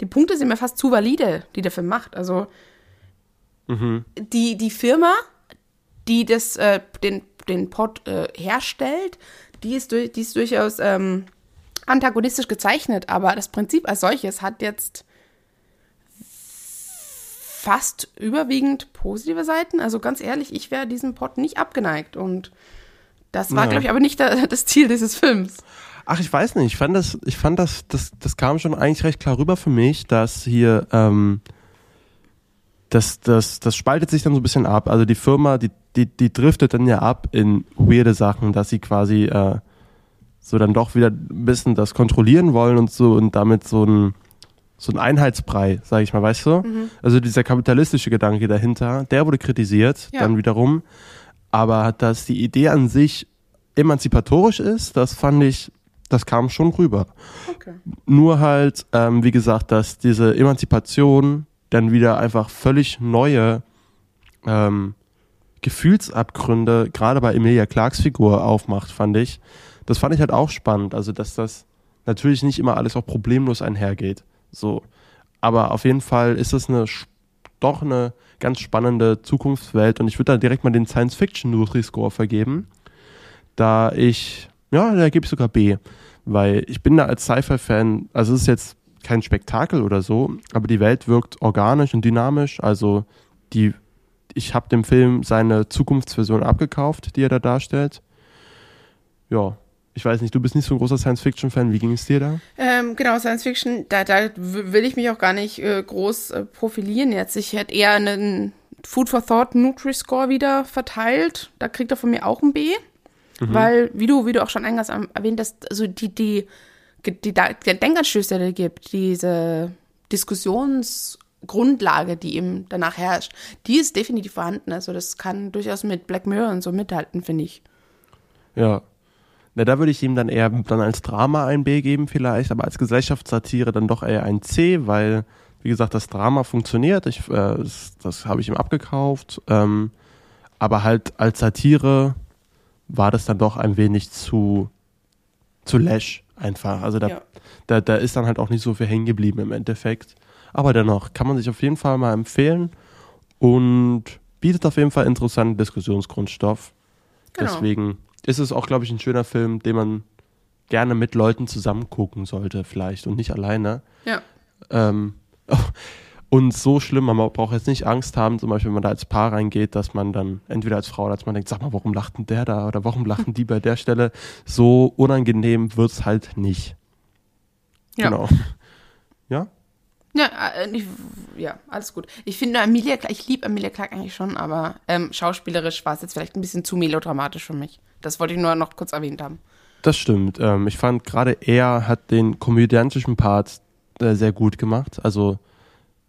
B: Die Punkte sind mir fast zu valide, die der Film macht. Also die, die Firma, die das, äh, den, den Pod äh, herstellt, die ist, durch, die ist durchaus ähm, antagonistisch gezeichnet, aber das Prinzip als solches hat jetzt fast überwiegend positive Seiten. Also ganz ehrlich, ich wäre diesem Pod nicht abgeneigt und das war,
A: Ja.
B: glaube ich, aber nicht der, das Ziel dieses Films.
A: Ach, ich weiß nicht. Ich fand das, ich fand das, das, das kam schon eigentlich recht klar rüber für mich, dass hier, ähm, das, das, das spaltet sich dann so ein bisschen ab. Also die Firma, die, die, die driftet dann ja ab in weirde Sachen, dass sie quasi äh, so dann doch wieder ein bisschen das kontrollieren wollen und so und damit so ein so ein Einheitsbrei, sage ich mal, weißt du? Also dieser kapitalistische Gedanke dahinter, der wurde kritisiert,
B: Ja.
A: dann wiederum. Aber dass die Idee an sich emanzipatorisch ist, das fand ich, das kam schon rüber.
B: Okay.
A: Nur halt, ähm, wie gesagt, dass diese Emanzipation dann wieder einfach völlig neue ähm, Gefühlsabgründe, gerade bei Emilia Clarks Figur, aufmacht, fand ich. Das fand ich halt auch spannend. Also, dass das natürlich nicht immer alles auch problemlos einhergeht. So. Aber auf jeden Fall ist es eine, doch eine ganz spannende Zukunftswelt und ich würde da direkt mal den Science-Fiction-Nutri-Score vergeben. Da ich, ja, da gebe ich sogar B. Weil ich bin da als Sci-Fi-Fan, also es ist jetzt kein Spektakel oder so, aber die Welt wirkt organisch und dynamisch. Also die, ich habe dem Film seine Zukunftsversion abgekauft, die er da darstellt. Ja, ich weiß nicht, du bist nicht so ein großer Science-Fiction-Fan. Wie ging es dir da?
B: Ähm, genau, Science Fiction, da, da will ich mich auch gar nicht äh, groß äh, profilieren jetzt. Ich hätte eher einen Food for Thought Nutri-Score wieder verteilt. Da kriegt er von mir auch ein B. Weil, wie du, wie du auch schon eingangs erwähnt hast, also die, die, die, die Denkanstöße, die es gibt, diese Diskussionsgrundlage, die eben danach herrscht, die ist definitiv vorhanden. Also das kann durchaus mit Black Mirror und so mithalten, finde ich.
A: Ja. Na, da würde ich ihm dann eher dann als Drama ein B geben vielleicht, aber als Gesellschaftssatire dann doch eher ein C, weil, wie gesagt, das Drama funktioniert. Ich, äh, das das habe ich ihm abgekauft. Ähm, aber halt als Satire war das dann doch ein wenig zu, zu lash einfach. Also da,
B: Ja.
A: da, da ist dann halt auch nicht so viel hängen geblieben im Endeffekt. Aber dennoch kann man sich auf jeden Fall mal empfehlen und bietet auf jeden Fall interessanten Diskussionsgrundstoff.
B: Genau.
A: Deswegen ist es auch, glaube ich, ein schöner Film, den man gerne mit Leuten zusammen gucken sollte, vielleicht und nicht alleine.
B: Ja.
A: Ähm, und so schlimm, man braucht jetzt nicht Angst haben, zum Beispiel, wenn man da als Paar reingeht, dass man dann entweder als Frau oder als Mann denkt, sag mal, warum lacht denn der da oder warum lachen die bei der Stelle? So unangenehm wird's halt nicht.
B: Ja.
A: Genau. Ja?
B: Ja, äh, ich, ja, alles gut. Ich finde Amelia Clark, ich liebe Amelia Clark eigentlich schon, aber ähm, schauspielerisch war es jetzt vielleicht ein bisschen zu melodramatisch für mich. Das wollte ich nur noch kurz erwähnt haben.
A: Das stimmt. Ähm, ich fand gerade er hat den komödiantischen Part äh, sehr gut gemacht. Also,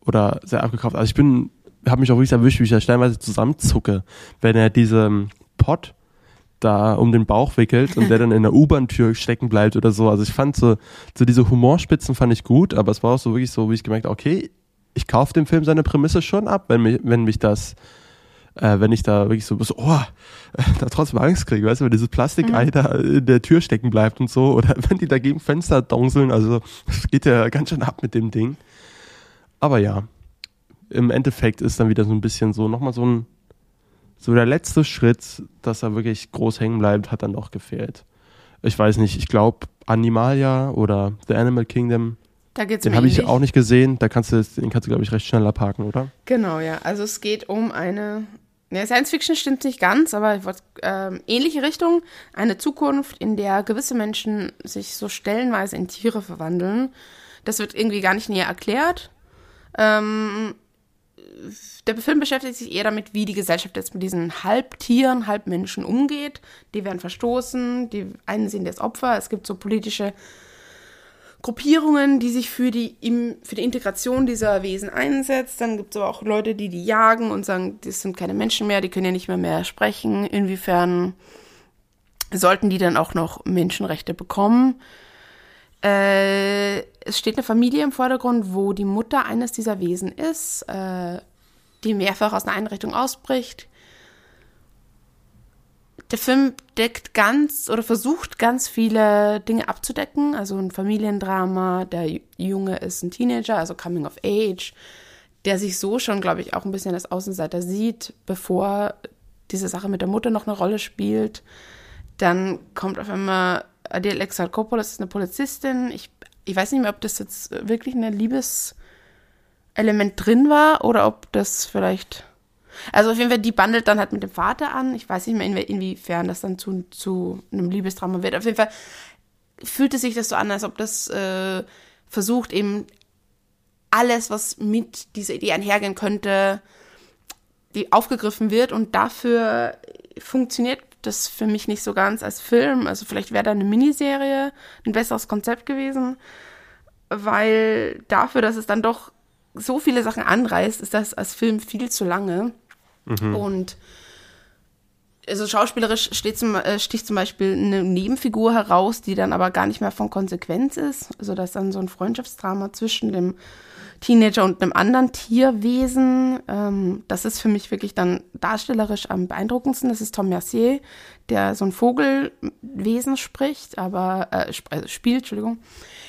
A: oder sehr abgekauft. Also ich bin, habe mich auch wirklich erwischt, wie ich da stellenweise zusammenzucke, wenn er diesen Pot da um den Bauch wickelt und der dann in der U-Bahn-Tür stecken bleibt oder so. Also ich fand so, so diese Humorspitzen fand ich gut, aber es war auch so wirklich so, wie ich gemerkt habe, okay, ich kaufe dem Film seine Prämisse schon ab, wenn mich, wenn mich das, äh, wenn ich da wirklich so, so oh, da trotzdem Angst kriege, weißt du, wenn dieses Plastikei da in der Tür stecken bleibt und so, oder wenn die da gegen Fenster dongseln, also das geht ja ganz schön ab mit dem Ding. Aber ja, im Endeffekt ist dann wieder so ein bisschen so, nochmal so ein, so der letzte Schritt, dass er wirklich groß hängen bleibt, hat dann doch gefehlt. Ich weiß nicht, ich glaube Animalia oder The Animal Kingdom,
B: Da geht's
A: den habe ich auch nicht gesehen, da kannst du, den kannst du glaube ich recht schnell abhaken, oder?
B: Genau, ja. Also es geht um eine. Ne, Science Fiction stimmt nicht ganz, aber ähm, ähnliche Richtung. Eine Zukunft, in der gewisse Menschen sich so stellenweise in Tiere verwandeln. Das wird irgendwie gar nicht näher erklärt. Ähm, der Film beschäftigt sich eher damit, wie die Gesellschaft jetzt mit diesen Halbtieren, Halbmenschen umgeht. Die werden verstoßen, die einen sehen das Opfer. Es gibt so politische Gruppierungen, die sich für die, für die Integration dieser Wesen einsetzt. Dann gibt es aber auch Leute, die die jagen und sagen, das sind keine Menschen mehr, die können ja nicht mehr mehr sprechen. Inwiefern sollten die dann auch noch Menschenrechte bekommen? Äh, es steht eine Familie im Vordergrund, wo die Mutter eines dieser Wesen ist, äh, die mehrfach aus einer Einrichtung ausbricht. Der Film deckt ganz oder versucht ganz viele Dinge abzudecken. Also ein Familiendrama, der Junge ist ein Teenager, also Coming of Age, der sich so schon, glaube ich, auch ein bisschen als Außenseiter sieht, bevor diese Sache mit der Mutter noch eine Rolle spielt. Dann kommt auf einmal Adele Exarchopoulos, ist eine Polizistin. Ich, ich weiß nicht mehr, ob das jetzt wirklich ein Liebeselement drin war oder ob das vielleicht. Also auf jeden Fall, die bandelt dann halt mit dem Vater an. Ich weiß nicht mehr, inwiefern das dann zu, zu einem Liebesdrama wird. Auf jeden Fall fühlte sich das so an, als ob das äh, versucht, eben alles, was mit dieser Idee einhergehen könnte, die aufgegriffen wird und dafür funktioniert das für mich nicht so ganz als Film. Also vielleicht wäre da eine Miniserie ein besseres Konzept gewesen, weil dafür, dass es dann doch so viele Sachen anreißt, ist das als Film viel zu lange. Mhm. Und also schauspielerisch steht zum, äh, sticht zum Beispiel eine Nebenfigur heraus, die dann aber gar nicht mehr von Konsequenz ist. Also das ist dann so ein Freundschaftsdrama zwischen dem Teenager und einem anderen Tierwesen. Ähm, das ist für mich wirklich dann darstellerisch am beeindruckendsten. Das ist Tom Mercier, der so ein Vogelwesen spricht, aber äh, sp also spielt, Entschuldigung.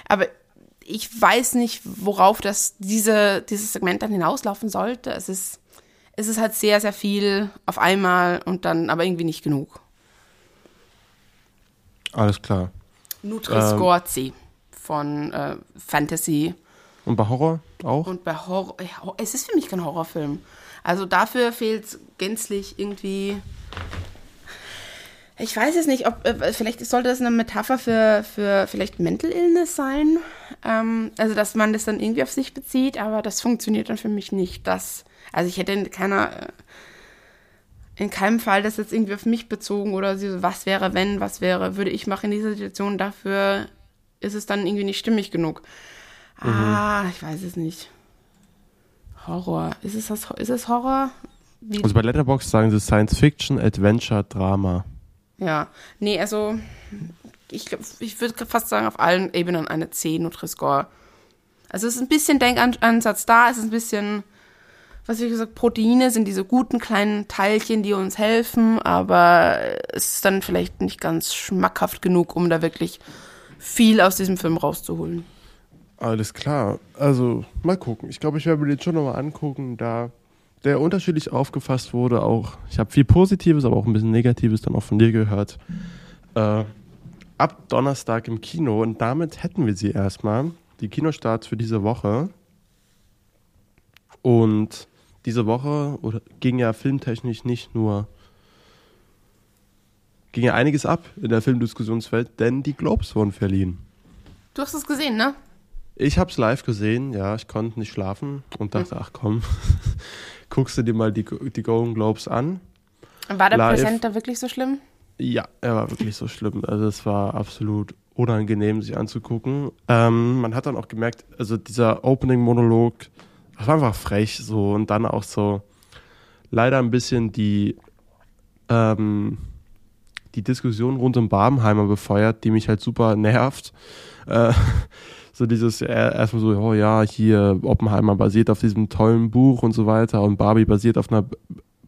B: Aber ich weiß nicht, worauf das diese, dieses Segment dann hinauslaufen sollte. Es ist, es ist halt sehr, sehr viel auf einmal und dann aber irgendwie nicht genug.
A: Alles klar.
B: Nutri-Score ähm, von äh, Fantasy
A: und bei Horror auch?
B: Und bei Horror, es ist für mich kein Horrorfilm. Also dafür fehlt gänzlich irgendwie. Ich weiß es nicht, ob äh, vielleicht sollte das eine Metapher für, für vielleicht Mental Illness sein. Ähm, also dass man das dann irgendwie auf sich bezieht, aber das funktioniert dann für mich nicht. Das, also ich hätte in keiner äh, in keinem Fall das jetzt irgendwie auf mich bezogen oder so, was wäre, wenn, was wäre, würde ich machen in dieser Situation. Dafür ist es dann irgendwie nicht stimmig genug. Mhm. Ah, ich weiß es nicht. Horror. Ist es, das, ist es Horror?
A: Wie? Also bei Letterboxd sagen sie Science Fiction, Adventure, Drama.
B: Ja, nee, also ich, ich würde fast sagen, auf allen Ebenen eine 10 Nutri-Score. Also es ist ein bisschen Denkansatz da, es ist ein bisschen, was ich gesagt, Proteine sind diese guten kleinen Teilchen, die uns helfen, aber es ist dann vielleicht nicht ganz schmackhaft genug, um da wirklich viel aus diesem Film rauszuholen.
A: Alles klar. Also, mal gucken. Ich glaube, ich werde mir den schon nochmal angucken, da der unterschiedlich aufgefasst wurde. Auch ich habe viel Positives, aber auch ein bisschen Negatives dann auch von dir gehört. Äh, ab Donnerstag im Kino und damit hätten wir sie erstmal. Die Kinostarts für diese Woche. Und diese Woche oder, ging ja filmtechnisch nicht nur ging ja einiges ab in der Filmdiskussionswelt, denn die Globes wurden verliehen.
B: Du hast es gesehen, ne?
A: Ich habe es live gesehen, ja, ich konnte nicht schlafen und dachte, ach komm, guckst du dir mal die, die Golden Globes an.
B: War der live. Präsent da wirklich so schlimm?
A: Ja, er war wirklich so schlimm. Also es war absolut unangenehm, sich anzugucken. Ähm, man hat dann auch gemerkt, also dieser Opening-Monolog, das war einfach frech so und dann auch so leider ein bisschen die ähm, die Diskussion rund um Barbenheimer befeuert, die mich halt super nervt. Äh, so dieses erstmal so, oh ja, hier Oppenheimer basiert auf diesem tollen Buch und so weiter und Barbie basiert auf einer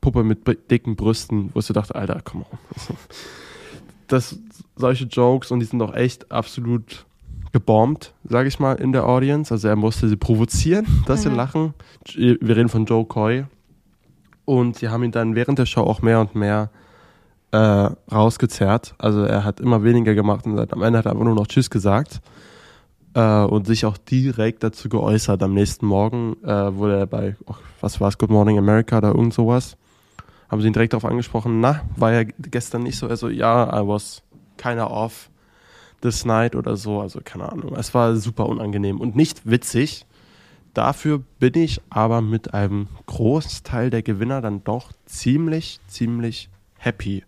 A: Puppe mit dicken Brüsten, wo ich so dachte, Alter, komm on. Das, solche Jokes und die sind doch echt absolut gebombt, sage ich mal, in der Audience. Also er musste sie provozieren, dass mhm. sie lachen. Wir reden von Joe Coy. Und sie haben ihn dann während der Show auch mehr und mehr äh, rausgezerrt. Also er hat immer weniger gemacht und am Ende hat er einfach nur noch Tschüss gesagt äh, und sich auch direkt dazu geäußert. Am nächsten Morgen äh, wurde er bei, oh, was war es, Good Morning America oder irgend sowas, haben sie ihn direkt darauf angesprochen, na, war ja gestern nicht so, also ja, I was kinda off this night oder so, also keine Ahnung. Es war super unangenehm und nicht witzig. Dafür bin ich aber mit einem Großteil der Gewinner dann doch ziemlich, ziemlich happy,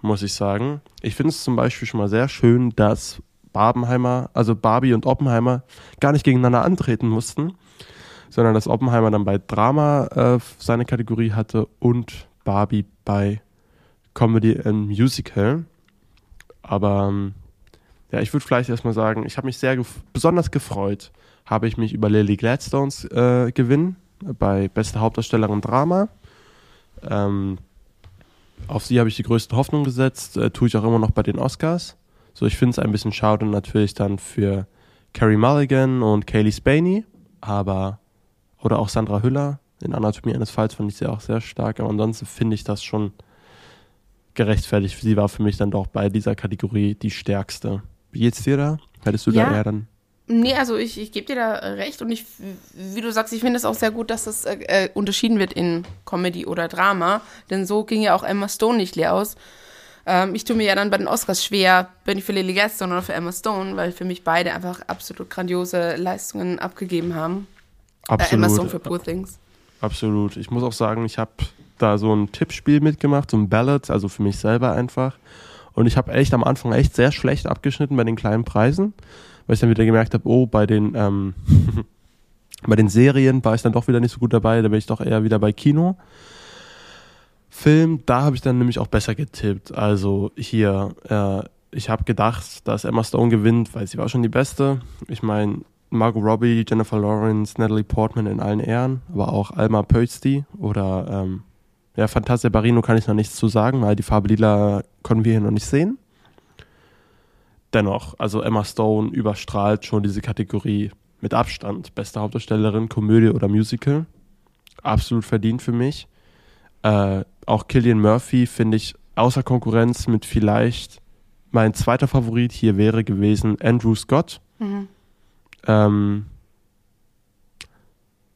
A: muss ich sagen. Ich finde es zum Beispiel schon mal sehr schön, dass Barbenheimer, also Barbie und Oppenheimer, gar nicht gegeneinander antreten mussten, sondern dass Oppenheimer dann bei Drama äh, seine Kategorie hatte und Barbie bei Comedy and Musical. Aber ähm, ja, ich würde vielleicht erstmal sagen, ich habe mich sehr gef besonders gefreut, habe ich mich über Lily Gladstones äh, Gewinn bei bester Hauptdarstellerin Drama. Ähm, auf sie habe ich die größte Hoffnung gesetzt, äh, tue ich auch immer noch bei den Oscars. So, ich finde es ein bisschen schade natürlich dann für Carrie Mulligan und Kaylee Spaney, aber oder auch Sandra Hüller in Anatomie eines Falls fand ich sie auch sehr stark, aber ansonsten finde ich das schon gerechtfertigt. Sie war für mich dann doch bei dieser Kategorie die stärkste. Wie geht's dir da? Hättest du
B: Ja.
A: da eher dann
B: Nee, also ich, ich gebe dir da recht und ich, wie du sagst, ich finde es auch sehr gut, dass das äh, äh, unterschieden wird in Comedy oder Drama, denn so ging ja auch Emma Stone nicht leer aus. Ähm, ich tue mir ja dann bei den Oscars schwer, bin ich für Lily Gladstone oder für Emma Stone, weil für mich beide einfach absolut grandiose Leistungen abgegeben haben. Äh, Emma Stone für Poor Things.
A: Absolut. Ich muss auch sagen, ich habe da so ein Tippspiel mitgemacht, so ein Ballot, also für mich selber einfach. Und ich habe echt am Anfang echt sehr schlecht abgeschnitten bei den kleinen Preisen, weil ich dann wieder gemerkt habe, oh, bei den, ähm, bei den Serien war ich dann doch wieder nicht so gut dabei, da bin ich doch eher wieder bei Kino. Film, da habe ich dann nämlich auch besser getippt. Also hier, äh, ich habe gedacht, dass Emma Stone gewinnt, weil sie war schon die Beste. Ich meine, Margot Robbie, Jennifer Lawrence, Natalie Portman in allen Ehren, aber auch Alma Pölsti oder ähm, ja, Fantasia Barino kann ich noch nichts zu sagen, weil die Farbe Lila können wir hier noch nicht sehen. Dennoch, also Emma Stone überstrahlt schon diese Kategorie mit Abstand. Beste Hauptdarstellerin, Komödie oder Musical. Absolut verdient für mich. Äh, auch Killian Murphy finde ich außer Konkurrenz mit vielleicht mein zweiter Favorit hier wäre gewesen Andrew Scott. Ähm,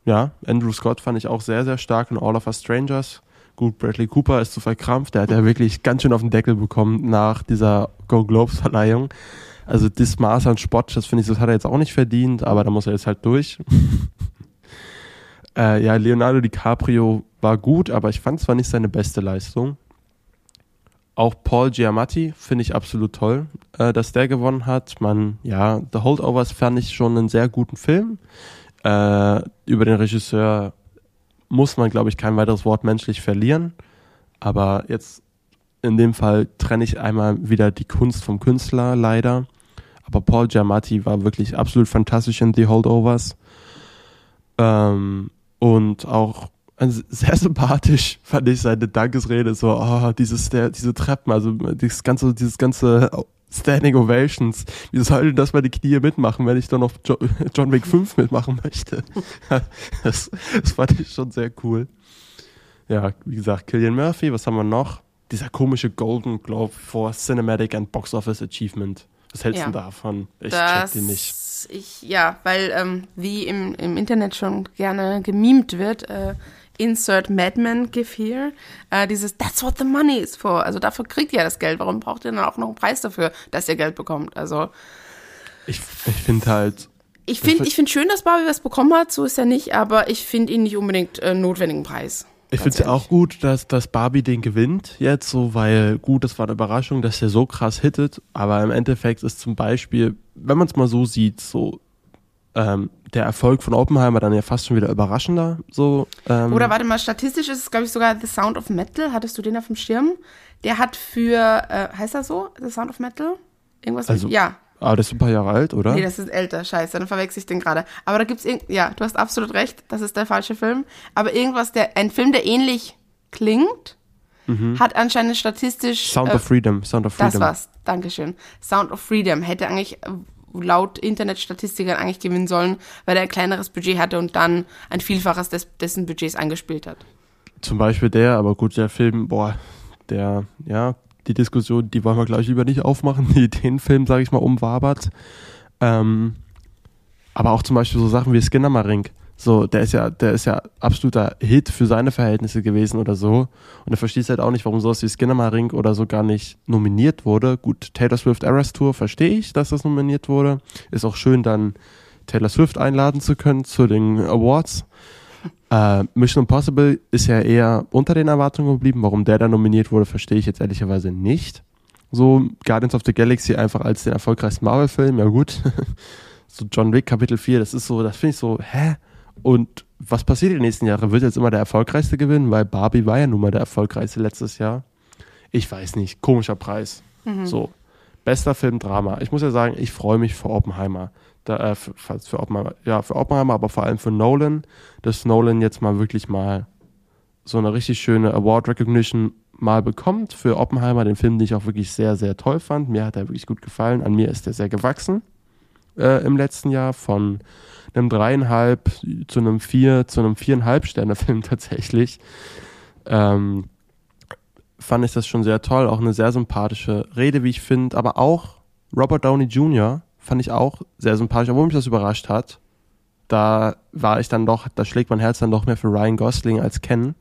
A: ja, Andrew Scott fand ich auch sehr, sehr stark in All of Us Strangers. Gut, Bradley Cooper ist zu verkrampft. Der hat ja wirklich ganz schön auf den Deckel bekommen nach dieser Go Globes Verleihung. Also das Maß an Spott, das finde ich, das hat er jetzt auch nicht verdient, aber da muss er jetzt halt durch. äh, ja, Leonardo DiCaprio war gut, aber ich fand zwar nicht seine beste Leistung. Auch Paul Giamatti finde ich absolut toll, äh, dass der gewonnen hat. Man, ja, The Holdovers fand ich schon einen sehr guten Film. Äh, über den Regisseur muss man, glaube ich, kein weiteres Wort menschlich verlieren. Aber jetzt in dem Fall trenne ich einmal wieder die Kunst vom Künstler, leider. Aber Paul Giamatti war wirklich absolut fantastisch in The Holdovers. Ähm, und auch also sehr sympathisch fand ich seine Dankesrede, so, oh, dieses, der, diese Treppen, also dieses ganze, dieses ganze Standing Ovations. Wie soll denn das meine Knie mitmachen, wenn ich doch noch Jo- John Wick 5 mitmachen möchte? das, das fand ich schon sehr cool. Ja, wie gesagt, Killian Murphy, was haben wir noch? Dieser komische Golden Globe for Cinematic and Box Office Achievement. Was hältst
B: Ja.
A: du davon? Ich
B: das,
A: check den nicht.
B: Ich, ja, weil ähm, wie im, im Internet schon gerne gemimt wird, äh, Insert Madman give here, äh, dieses That's what the money is for. Also dafür kriegt ihr das Geld. Warum braucht ihr dann auch noch einen Preis dafür, dass ihr Geld bekommt? Also
A: Ich, ich finde halt,
B: ich finde ich find schön, dass Barbie was bekommen hat, so ist er nicht, aber ich finde ihn nicht unbedingt äh, notwendigen Preis.
A: Ich finde es ja auch gut, dass, dass Barbie den gewinnt jetzt so, weil gut, das war eine Überraschung, dass der so krass hittet, aber im Endeffekt ist zum Beispiel, wenn man es mal so sieht, so ähm, der Erfolg von Oppenheimer dann ja fast schon wieder überraschender. So, ähm,
B: Oder warte mal, statistisch ist es, glaube ich, sogar The Sound of Metal. Hattest du den auf dem Schirm? Der hat für, äh, heißt das so? The Sound of Metal? Irgendwas?
A: Also-
B: mit, ja.
A: Aber das ist ein paar Jahre alt, oder?
B: Nee, das ist älter. Scheiße, dann verwechsel ich den gerade. Aber da gibt's irgend, ja, du hast absolut recht, das ist der falsche Film. Aber irgendwas, der, ein Film, der ähnlich klingt, hat anscheinend statistisch.
A: Mhm. Sound
B: äh,
A: of Freedom, Sound of Freedom.
B: Das war's. Dankeschön. Sound of Freedom hätte eigentlich äh, laut Internetstatistikern eigentlich gewinnen sollen, weil er ein kleineres Budget hatte und dann ein Vielfaches des, dessen Budgets eingespielt hat.
A: Zum Beispiel der, aber gut, der Film, boah, der, ja, die Diskussion, die wollen wir gleich lieber nicht aufmachen, die den Film, sage ich mal, umwabert. Ähm, aber auch zum Beispiel so Sachen wie Skinnamarink. So, der ist ja, der ist ja absoluter Hit für seine Verhältnisse gewesen oder so. Und er versteht halt auch nicht, warum sowas wie Skinnamarink oder so gar nicht nominiert wurde. Gut, Taylor Swift Eras Tour verstehe ich, dass das nominiert wurde. Ist auch schön, dann Taylor Swift einladen zu können zu den Awards. Äh, Mission Impossible ist ja eher unter den Erwartungen geblieben. Warum der da nominiert wurde, verstehe ich jetzt ehrlicherweise nicht. So Guardians of the Galaxy einfach als den erfolgreichsten Marvel-Film, ja gut. so John Wick Kapitel 4, das ist so, das finde ich so, hä? Und was passiert die nächsten Jahre? Wird jetzt immer der erfolgreichste gewinnen? Weil Barbie war ja nun mal der erfolgreichste letztes Jahr. Ich weiß nicht, komischer Preis. So. bester Film Drama. Ich muss ja sagen, ich freue mich für Oppenheimer. Da, äh, für, für Oppenheimer. Ja, für Oppenheimer, aber vor allem für Nolan, dass Nolan jetzt mal wirklich mal so eine richtig schöne Award Recognition mal bekommt für Oppenheimer, den Film, den ich auch wirklich sehr, sehr toll fand. Mir hat er wirklich gut gefallen. An mir ist er sehr gewachsen äh, im letzten Jahr von einem dreieinhalb zu einem vier, zu einem viereinhalb Sterne Film tatsächlich. Ähm, fand ich das schon sehr toll. Auch eine sehr sympathische Rede, wie ich finde. Aber auch Robert Downey Jr. fand ich auch sehr sympathisch, obwohl mich das überrascht hat. Da war ich dann doch, da schlägt mein Herz dann doch mehr für Ryan Gosling als Ken.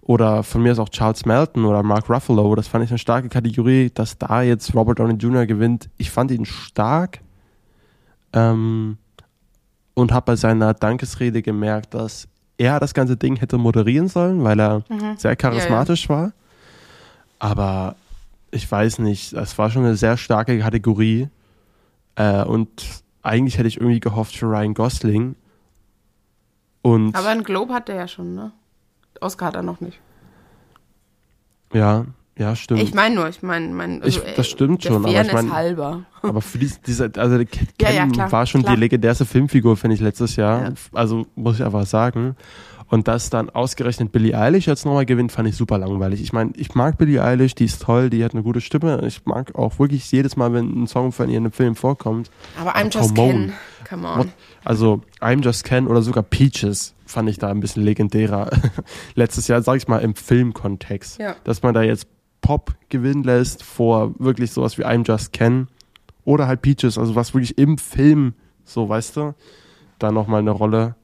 A: Oder von mir ist auch Charles Melton oder Mark Ruffalo. Das fand ich eine starke Kategorie, dass da jetzt Robert Downey Jr. gewinnt. Ich fand ihn stark ähm, und habe bei seiner Dankesrede gemerkt, dass er das ganze Ding hätte moderieren sollen, weil er mhm. sehr charismatisch ja, ja. war. Aber ich weiß nicht, es war schon eine sehr starke Kategorie. Äh, und eigentlich hätte ich irgendwie gehofft für Ryan Gosling. Und
B: Aber ein Globe hat er ja schon, ne? Oscar hat er noch nicht.
A: Ja, ja, stimmt.
B: Ich meine nur, ich meine, mein,
A: also, ich, das stimmt schon, aber ich meine,
B: halber.
A: aber für diese, diese also Ken ja, ja, klar, war schon klar. die legendärste Filmfigur, finde ich, letztes Jahr. Ja. Also muss ich einfach sagen. Und dass dann ausgerechnet Billie Eilish jetzt nochmal gewinnt, fand ich super langweilig. Ich meine, ich mag Billie Eilish, die ist toll, die hat eine gute Stimme. Ich mag auch wirklich jedes Mal, wenn ein Song von ihr in einem Film vorkommt.
B: Aber I'm Just Ken, come on.
A: Also I'm Just Ken oder sogar Peaches fand ich da ein bisschen legendärer. Letztes Jahr, sag ich mal, im Filmkontext. Ja. Dass man da jetzt Pop gewinnen lässt vor wirklich sowas wie I'm Just Ken oder halt Peaches, also was wirklich im Film, so weißt du, da nochmal eine Rolle.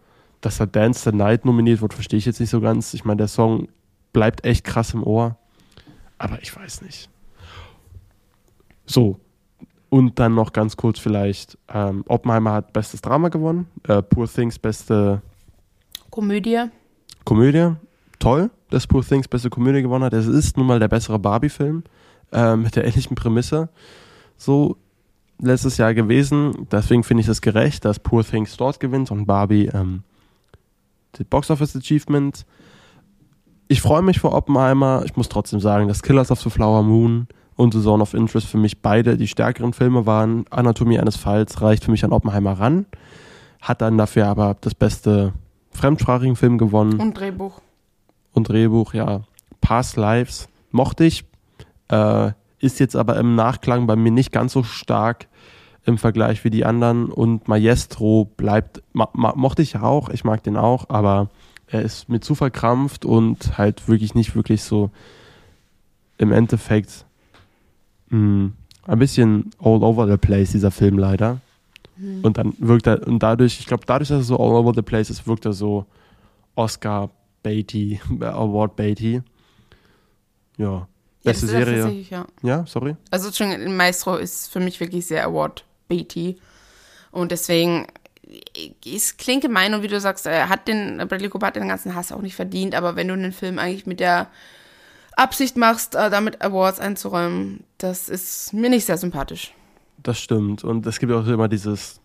A: Dass da Dance the Night nominiert wird, verstehe ich jetzt nicht so ganz. Ich meine, der Song bleibt echt krass im Ohr, aber ich weiß nicht. So, und dann noch ganz kurz vielleicht, ähm, Oppenheimer hat bestes Drama gewonnen, äh, Poor Things beste
B: Komödie.
A: Komödie, toll, dass Poor Things beste Komödie gewonnen hat. Es ist nun mal der bessere Barbie-Film äh, mit der ähnlichen Prämisse. So letztes Jahr gewesen. Deswegen finde ich es gerecht, dass Poor Things dort gewinnt und Barbie ähm, Box Office Achievement. Ich freue mich vor Oppenheimer. Ich muss trotzdem sagen, dass Killers of the Flower Moon und The Zone of Interest für mich beide die stärkeren Filme waren. Anatomie eines Falls reicht für mich an Oppenheimer ran. Hat dann dafür aber das beste fremdsprachigen Film gewonnen.
B: Und Drehbuch
A: und Drehbuch, ja, Past Lives mochte ich, äh, ist jetzt aber im Nachklang bei mir nicht ganz so stark im Vergleich wie die anderen und Maestro bleibt, mochte ich ja auch, ich mag den auch, aber er ist mir zu verkrampft und halt wirklich nicht wirklich so im Endeffekt mh, hm, ein bisschen all over the place, dieser Film leider. Mhm. Und dann wirkt er, und dadurch, ich glaube, dadurch, dass er so all over the place ist, wirkt er so Oscar Beatty, Award Beatty. Ja. Beste ja, Serie. Ja. ja, sorry.
B: Also schon Maestro ist für mich wirklich sehr Award Beatty. Und deswegen, es klingt gemein und wie du sagst, er hat den, Bradley Cooper hat den ganzen Hass auch nicht verdient, aber wenn du einen Film eigentlich mit der Absicht machst, äh, damit Awards einzuräumen, das ist mir nicht sehr sympathisch.
A: Das stimmt. Und es gibt auch immer dieses,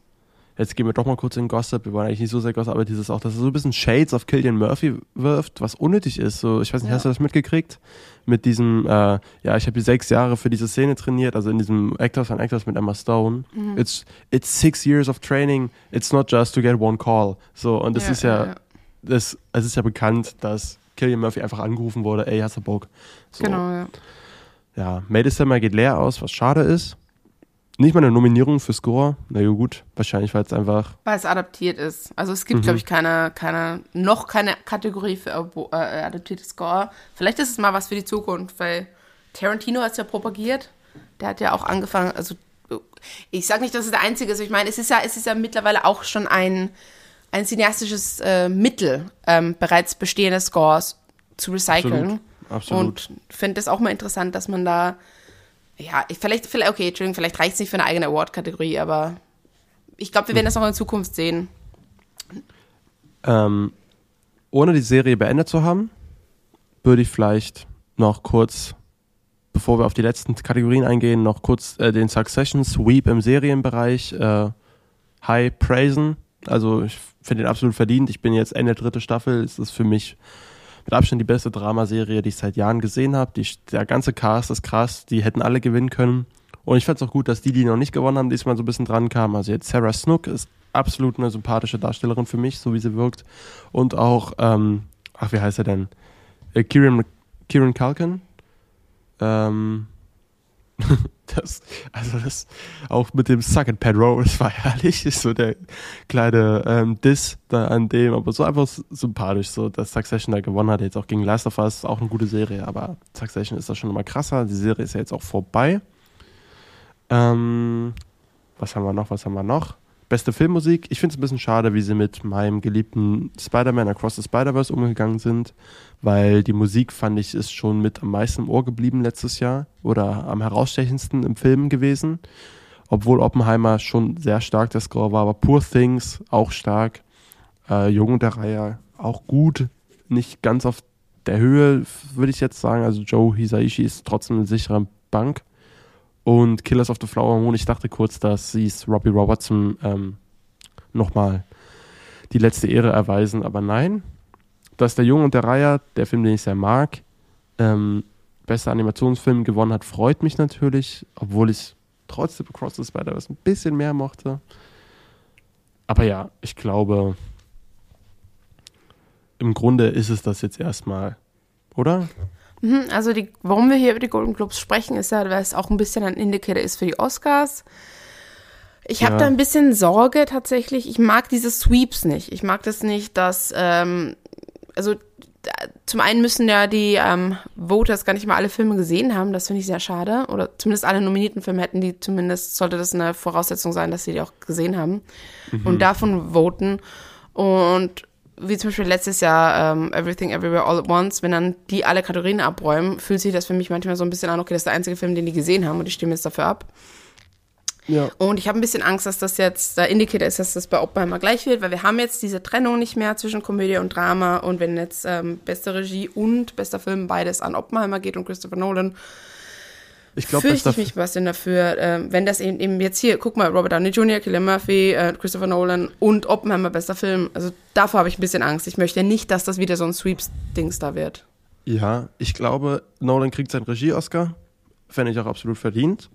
A: jetzt gehen wir doch mal kurz in Gossip, wir wollen eigentlich nicht so sehr Gossip, aber dieses auch, dass er so ein bisschen Shades auf Killian Murphy wirft, was unnötig ist. So, ich weiß nicht, ja. hast du das mitgekriegt? Mit diesem, äh, ja, ich habe sechs Jahre für diese Szene trainiert, also in diesem Actors and Actors mit Emma Stone. Mhm. It's, it's six years of training, it's not just to get one call. So, und das ja, ist ja, ja, Das, es ist ja bekannt, dass Killian Murphy einfach angerufen wurde, ey, hast du Bock? So.
B: Genau, ja.
A: Ja, May December geht leer aus, was schade ist. Nicht mal eine Nominierung für Score. Na ja, gut, wahrscheinlich, weil es einfach.
B: Weil es adaptiert ist. Also es gibt, mhm. glaube ich, keine, keine, noch keine Kategorie für äh, adaptiertes Score. Vielleicht ist es mal was für die Zukunft, weil Tarantino hat es ja propagiert. Der hat ja auch angefangen, also ich sage nicht, dass es der einzige ist. Ich meine, es ist ja, es ist ja mittlerweile auch schon ein, ein cineastisches äh, Mittel, ähm, bereits bestehende Scores zu recyceln.
A: Absolut. Absolut.
B: Und finde es auch mal interessant, dass man da ja, vielleicht, vielleicht okay, Entschuldigung, vielleicht reicht es nicht für eine eigene Award-Kategorie, aber ich glaube, wir werden das noch in Zukunft sehen.
A: Ähm, ohne die Serie beendet zu haben, würde ich vielleicht noch kurz, bevor wir auf die letzten Kategorien eingehen, noch kurz äh, den Succession Sweep im Serienbereich äh, high praisen. Also ich finde den absolut verdient. Ich bin jetzt Ende dritte Staffel. Es ist für mich mit Abstand die beste Dramaserie, die ich seit Jahren gesehen habe. Der ganze Cast ist krass, die hätten alle gewinnen können. Und ich fand es auch gut, dass die, die noch nicht gewonnen haben, diesmal so ein bisschen dran kamen. Also jetzt Sarah Snook ist absolut eine sympathische Darstellerin für mich, so wie sie wirkt. Und auch, ähm, ach, wie heißt er denn? Äh, Kieran, Kieran Culkin. Ähm, das, also das, auch mit dem Suck and Pedro, das war herrlich, ist so der kleine ähm, Diss da an dem, aber so einfach sympathisch, so, dass Succession da gewonnen hat, jetzt auch gegen Last of Us, auch eine gute Serie, aber Succession ist da schon immer krasser, die Serie ist ja jetzt auch vorbei. Ähm, was haben wir noch, was haben wir noch? Beste Filmmusik. Ich finde es ein bisschen schade, wie sie mit meinem geliebten Spider-Man Across the Spider-Verse umgegangen sind, weil die Musik, fand ich, ist schon mit am meisten im Ohr geblieben letztes Jahr oder am herausstechendsten im Film gewesen. Obwohl Oppenheimer schon sehr stark der Score war, aber Poor Things auch stark. Äh, Jung und der Reihe auch gut. Nicht ganz auf der Höhe, würde ich jetzt sagen. Also Joe Hisaishi ist trotzdem eine sichere Bank und Killers of the Flower Moon. Ich dachte kurz, dass sie es Robbie Robertson ähm, nochmal die letzte Ehre erweisen, aber nein. Dass der Junge und der Reiher, der Film, den ich sehr mag, ähm, bester Animationsfilm gewonnen hat, freut mich natürlich, obwohl ich trotzdem Across the Spider-Verse ein bisschen mehr mochte. Aber ja, ich glaube, im Grunde ist es das jetzt erstmal, oder?
B: Mhm, also die, warum wir hier über die Golden Globes sprechen, ist ja, weil es auch ein bisschen ein Indicator ist für die Oscars. Ich habe ja. da ein bisschen Sorge tatsächlich. Ich mag diese Sweeps nicht. Ich mag das nicht, dass, ähm, also zum einen müssen ja die ähm, Voters gar nicht mal alle Filme gesehen haben. Das finde ich sehr schade. Oder zumindest alle nominierten Filme hätten die zumindest, sollte das eine Voraussetzung sein, dass sie die auch gesehen haben. Mhm. Und davon voten. Und wie zum Beispiel letztes Jahr ähm, Everything Everywhere All at Once, wenn dann die alle Kategorien abräumen, fühlt sich das für mich manchmal so ein bisschen an, okay, das ist der einzige Film, den die gesehen haben und ich stimme jetzt dafür ab. Ja. Und ich habe ein bisschen Angst, dass das jetzt der Indicator ist, dass das bei Oppenheimer gleich wird, weil wir haben jetzt diese Trennung nicht mehr zwischen Komödie und Drama und wenn jetzt ähm, beste Regie und bester Film beides an Oppenheimer geht und Christopher Nolan, ich glaube, fürchte ich mich was denn dafür, äh, wenn das eben, eben, jetzt hier, guck mal, Robert Downey Jr., Killian Murphy, äh, Christopher Nolan und Oppenheimer bester Film. Also davor habe ich ein bisschen Angst. Ich möchte nicht, dass das wieder so ein Sweeps-Dings da wird.
A: Ja, ich glaube, Nolan kriegt seinen Regie-Oscar. Fände ich auch absolut verdient.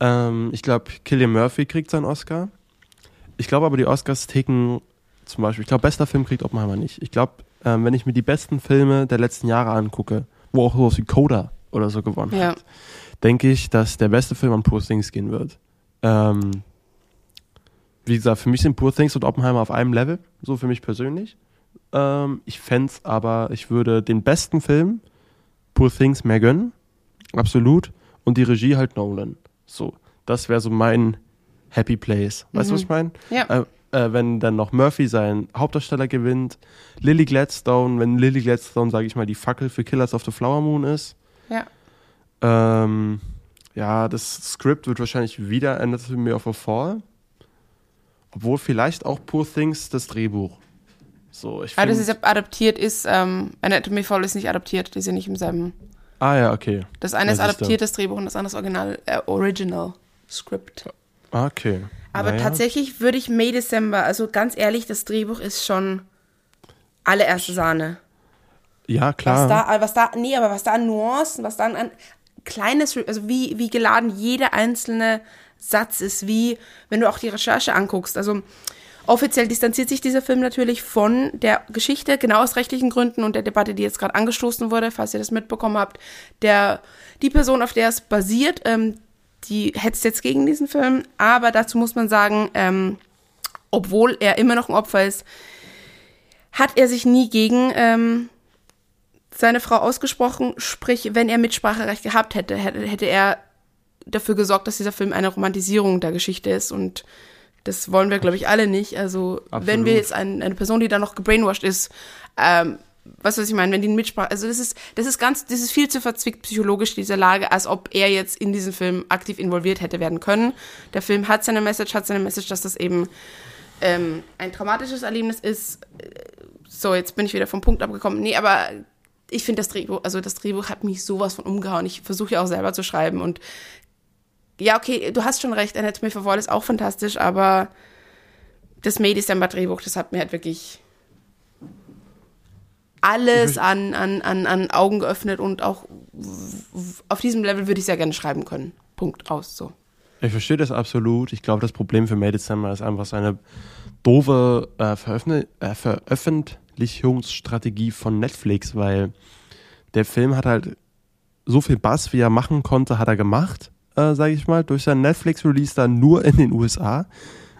A: Ähm, ich glaube, Killian Murphy kriegt seinen Oscar. Ich glaube aber, die Oscars ticken zum Beispiel, ich glaube, bester Film kriegt Oppenheimer nicht. Ich glaube, ähm, wenn ich mir die besten Filme der letzten Jahre angucke, wo auch sowas wie Coda oder so gewonnen ja. hat, denke ich, dass der beste Film an Poor Things gehen wird. Ähm, wie gesagt, für mich sind Poor Things und Oppenheimer auf einem Level, so für mich persönlich. Ähm, ich fände es aber, ich würde den besten Film Poor Things mehr gönnen, absolut, und die Regie halt Nolan. So, das wäre so mein Happy Place. Weißt du, mhm. was ich meine?
B: Ja.
A: Äh, äh, wenn dann noch Murphy seinen Hauptdarsteller gewinnt, Lily Gladstone, wenn Lily Gladstone, sage ich mal, die Fackel für Killers of the Flower Moon ist.
B: Ja.
A: Ähm, ja, das Skript wird wahrscheinlich wieder Anatomy of a Fall. Obwohl vielleicht auch Poor Things das Drehbuch. So, ich
B: ah, das ist adaptiert ist, ähm, Anatomy Fall ist nicht adaptiert, die sind nicht im selben.
A: Ah ja, okay.
B: Das eine ist adaptiert, das Drehbuch, und das andere ist Original, äh, Original Script.
A: Okay.
B: Aber naja. tatsächlich würde ich May December, also ganz ehrlich, das Drehbuch ist schon allererste Sahne.
A: Ja, klar.
B: Was da, was da, nee, aber was da an Nuancen, was da an, kleines, also wie, wie geladen jeder einzelne Satz ist, wie, wenn du auch die Recherche anguckst. Also offiziell distanziert sich dieser Film natürlich von der Geschichte, genau aus rechtlichen Gründen und der Debatte, die jetzt gerade angestoßen wurde, falls ihr das mitbekommen habt. Der, die Person, auf der es basiert, ähm, die hetzt jetzt gegen diesen Film, aber dazu muss man sagen, ähm, obwohl er immer noch ein Opfer ist, hat er sich nie gegen ähm, seine Frau ausgesprochen, sprich, wenn er Mitspracherecht gehabt hätte, hätte er dafür gesorgt, dass dieser Film eine Romantisierung der Geschichte ist und das wollen wir, glaube ich, alle nicht. Also, Absolut. wenn wir jetzt ein, eine Person, die da noch gebrainwashed ist, ähm, was weiß ich meine, wenn die Mitsprache, also das ist, das ist ganz, das ist viel zu verzwickt psychologisch, diese Lage, als ob er jetzt in diesen Film aktiv involviert hätte werden können. Der Film hat seine Message, hat seine Message, dass das eben ähm, ein traumatisches Erlebnis ist. So, jetzt bin ich wieder vom Punkt abgekommen. Nee, aber ich finde das Drehbuch, also das Drehbuch hat mich sowas von umgehauen. Ich versuche ja auch selber zu schreiben und ja, okay, du hast schon recht, Anatomy for Fall ist auch fantastisch, aber das May December Drehbuch, das hat mir halt wirklich alles an, an, an, an Augen geöffnet und auch auf diesem Level würde ich sehr gerne schreiben können. Punkt aus. So.
A: Ich verstehe das absolut. Ich glaube, das Problem für May December ist einfach seine doofe äh, Veröffentlich äh, Veröffentlichungsstrategie von Netflix, weil der Film hat halt so viel Bass, wie er machen konnte, hat er gemacht, äh, sage ich mal, durch seinen Netflix-Release dann nur in den USA.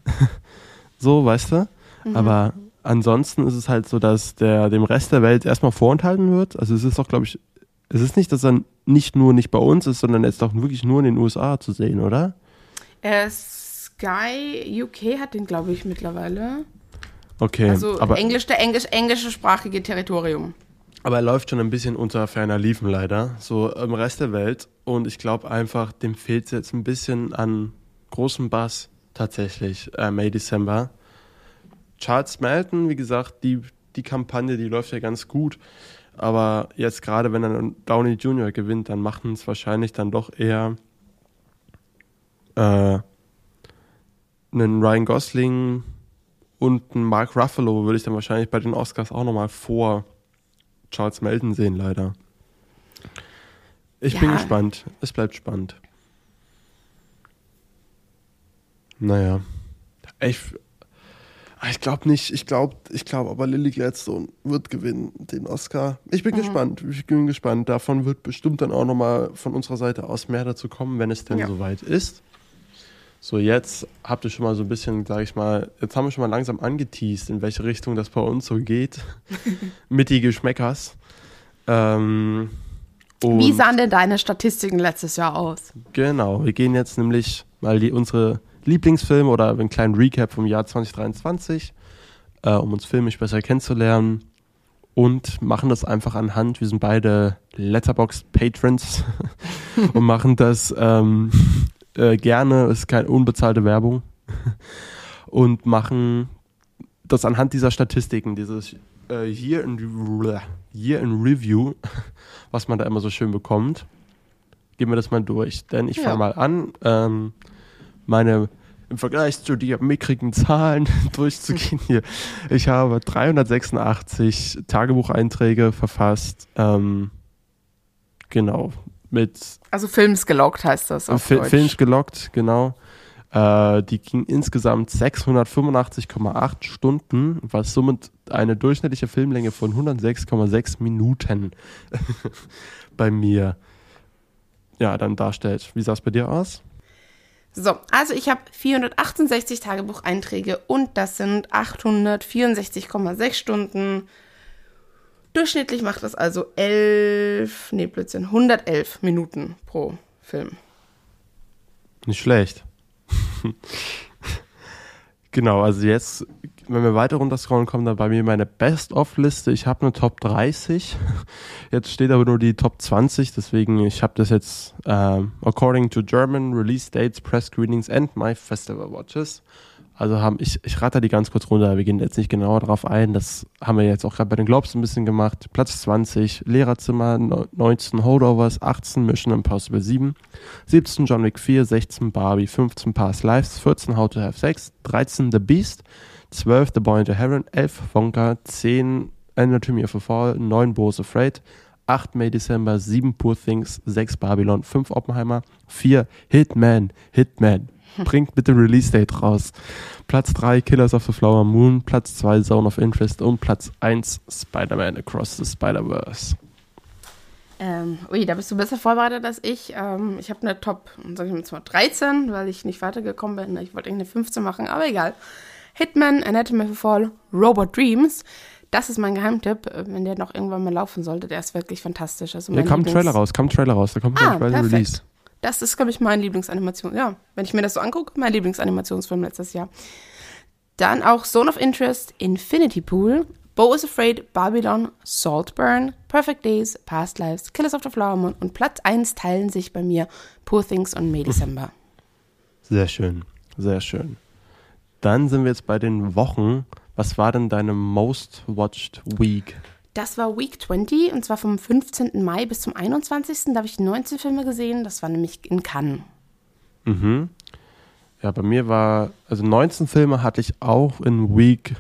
A: so, weißt du? Mhm. Aber ansonsten ist es halt so, dass der dem Rest der Welt erstmal vorenthalten wird. Also es ist auch, glaube ich, es ist nicht, dass er nicht nur nicht bei uns ist, sondern er ist auch wirklich nur in den USA zu sehen, oder?
B: Äh, Sky UK hat den, glaube ich, mittlerweile.
A: Okay.
B: Also aber Englisch, der Englisch, englischsprachige Territorium.
A: Aber er läuft schon ein bisschen unter ferner Liefen leider, so im Rest der Welt. Und ich glaube einfach, dem fehlt es jetzt ein bisschen an großem Bass tatsächlich, äh, May, December. Charles Melton, wie gesagt, die, die Kampagne, die läuft ja ganz gut. Aber jetzt gerade, wenn dann Downey Jr. gewinnt, dann machen es wahrscheinlich dann doch eher äh, einen Ryan Gosling und einen Mark Ruffalo würde ich dann wahrscheinlich bei den Oscars auch nochmal vor Charles Melton sehen, leider. Ich ja. bin gespannt. Es bleibt spannend. Naja. Ich, ich glaube nicht. Ich glaube, ich glaube, aber Lily Gladstone wird gewinnen, den Oscar. Ich bin mhm. gespannt. Ich bin gespannt. Davon wird bestimmt dann auch nochmal von unserer Seite aus mehr dazu kommen, wenn es denn ja. soweit ist. So, jetzt habt ihr schon mal so ein bisschen, sag ich mal, jetzt haben wir schon mal langsam angeteased, in welche Richtung das bei uns so geht. mit die Geschmäckers. Ähm,
B: Wie sahen denn deine Statistiken letztes Jahr aus?
A: Genau, wir gehen jetzt nämlich mal die, unsere Lieblingsfilme oder einen kleinen Recap vom Jahr 2023, äh, um uns filmisch besser kennenzulernen und machen das einfach anhand. Wir sind beide Letterbox-Patrons und machen das ähm, äh, gerne, ist keine unbezahlte Werbung, und machen das anhand dieser Statistiken, dieses äh, Year, in, Year in Review, was man da immer so schön bekommt. Gehen wir das mal durch. Denn ich ja. fange mal an, ähm, meine im Vergleich zu den mickrigen Zahlen durchzugehen hier. Ich habe 386 Tagebucheinträge verfasst. Ähm, genau mit.
B: Also Films gelockt heißt das.
A: Auf Fi Deutsch. Films gelockt, genau. Äh, die ging insgesamt 685,8 Stunden, was somit eine durchschnittliche Filmlänge von 106,6 Minuten bei mir ja, dann darstellt. Wie sah es bei dir aus?
B: So, also ich habe 468 Tagebucheinträge und das sind 864,6 Stunden Durchschnittlich macht das also 11, nee, Blödsinn, 111 Minuten pro Film.
A: Nicht schlecht. genau, also jetzt, wenn wir weiter runterscrollen, kommt dann bei mir meine Best-of-Liste. Ich habe eine Top 30. Jetzt steht aber nur die Top 20, deswegen ich habe das jetzt uh, according to German Release Dates, Press Screenings and My Festival Watches. Also haben, ich, ich rate die ganz kurz runter, wir gehen jetzt nicht genauer darauf ein. Das haben wir jetzt auch gerade bei den Globes ein bisschen gemacht. Platz 20, Lehrerzimmer, 19 Holdovers, 18 Mission Impossible 7, 17 John Wick 4, 16 Barbie, 15 Past Lives, 14 How to Have Sex, 13 The Beast, 12 The Boy into Heaven, 11 Wonka, 10 Anatomy of a Fall, 9 Bo's Afraid, 8 May December, 7 Poor Things, 6 Babylon, 5 Oppenheimer, 4 Hitman, Hitman, Bringt bitte Release-Date raus. Platz 3 Killers of the Flower Moon, Platz 2 Zone of Interest und Platz 1 Spider-Man Across the Spider-Verse.
B: Ähm, ui, da bist du besser vorbereitet als ich. Ähm, ich habe eine Top, sag ich mal zwar 13, weil ich nicht weitergekommen bin. Ich wollte eigentlich eine 15 machen, aber egal. Hitman, Anatomy of a Fall, Robot Dreams. Das ist mein Geheimtipp, äh, wenn der noch irgendwann mal laufen sollte. Der ist wirklich fantastisch. Also
A: ja, kam ein Trailer raus, kam ein Trailer raus. Da kommt ah, bald Release.
B: Das ist, glaube ich, mein Lieblingsanimation. Ja, wenn ich mir das so angucke, mein Lieblingsanimationsfilm letztes Jahr. Dann auch Zone of Interest, Infinity Pool, Bo is Afraid, Babylon, Saltburn, Perfect Days, Past Lives, Killers of the Flower Moon und Platz 1 teilen sich bei mir Poor Things und May December.
A: Sehr schön, sehr schön. Dann sind wir jetzt bei den Wochen. Was war denn deine Most Watched Week?
B: Das war Week 20 und zwar vom 15. Mai bis zum 21. Da habe ich 19 Filme gesehen. Das war nämlich in Cannes.
A: Mhm. Ja, bei mir war, also 19 Filme hatte ich auch in Week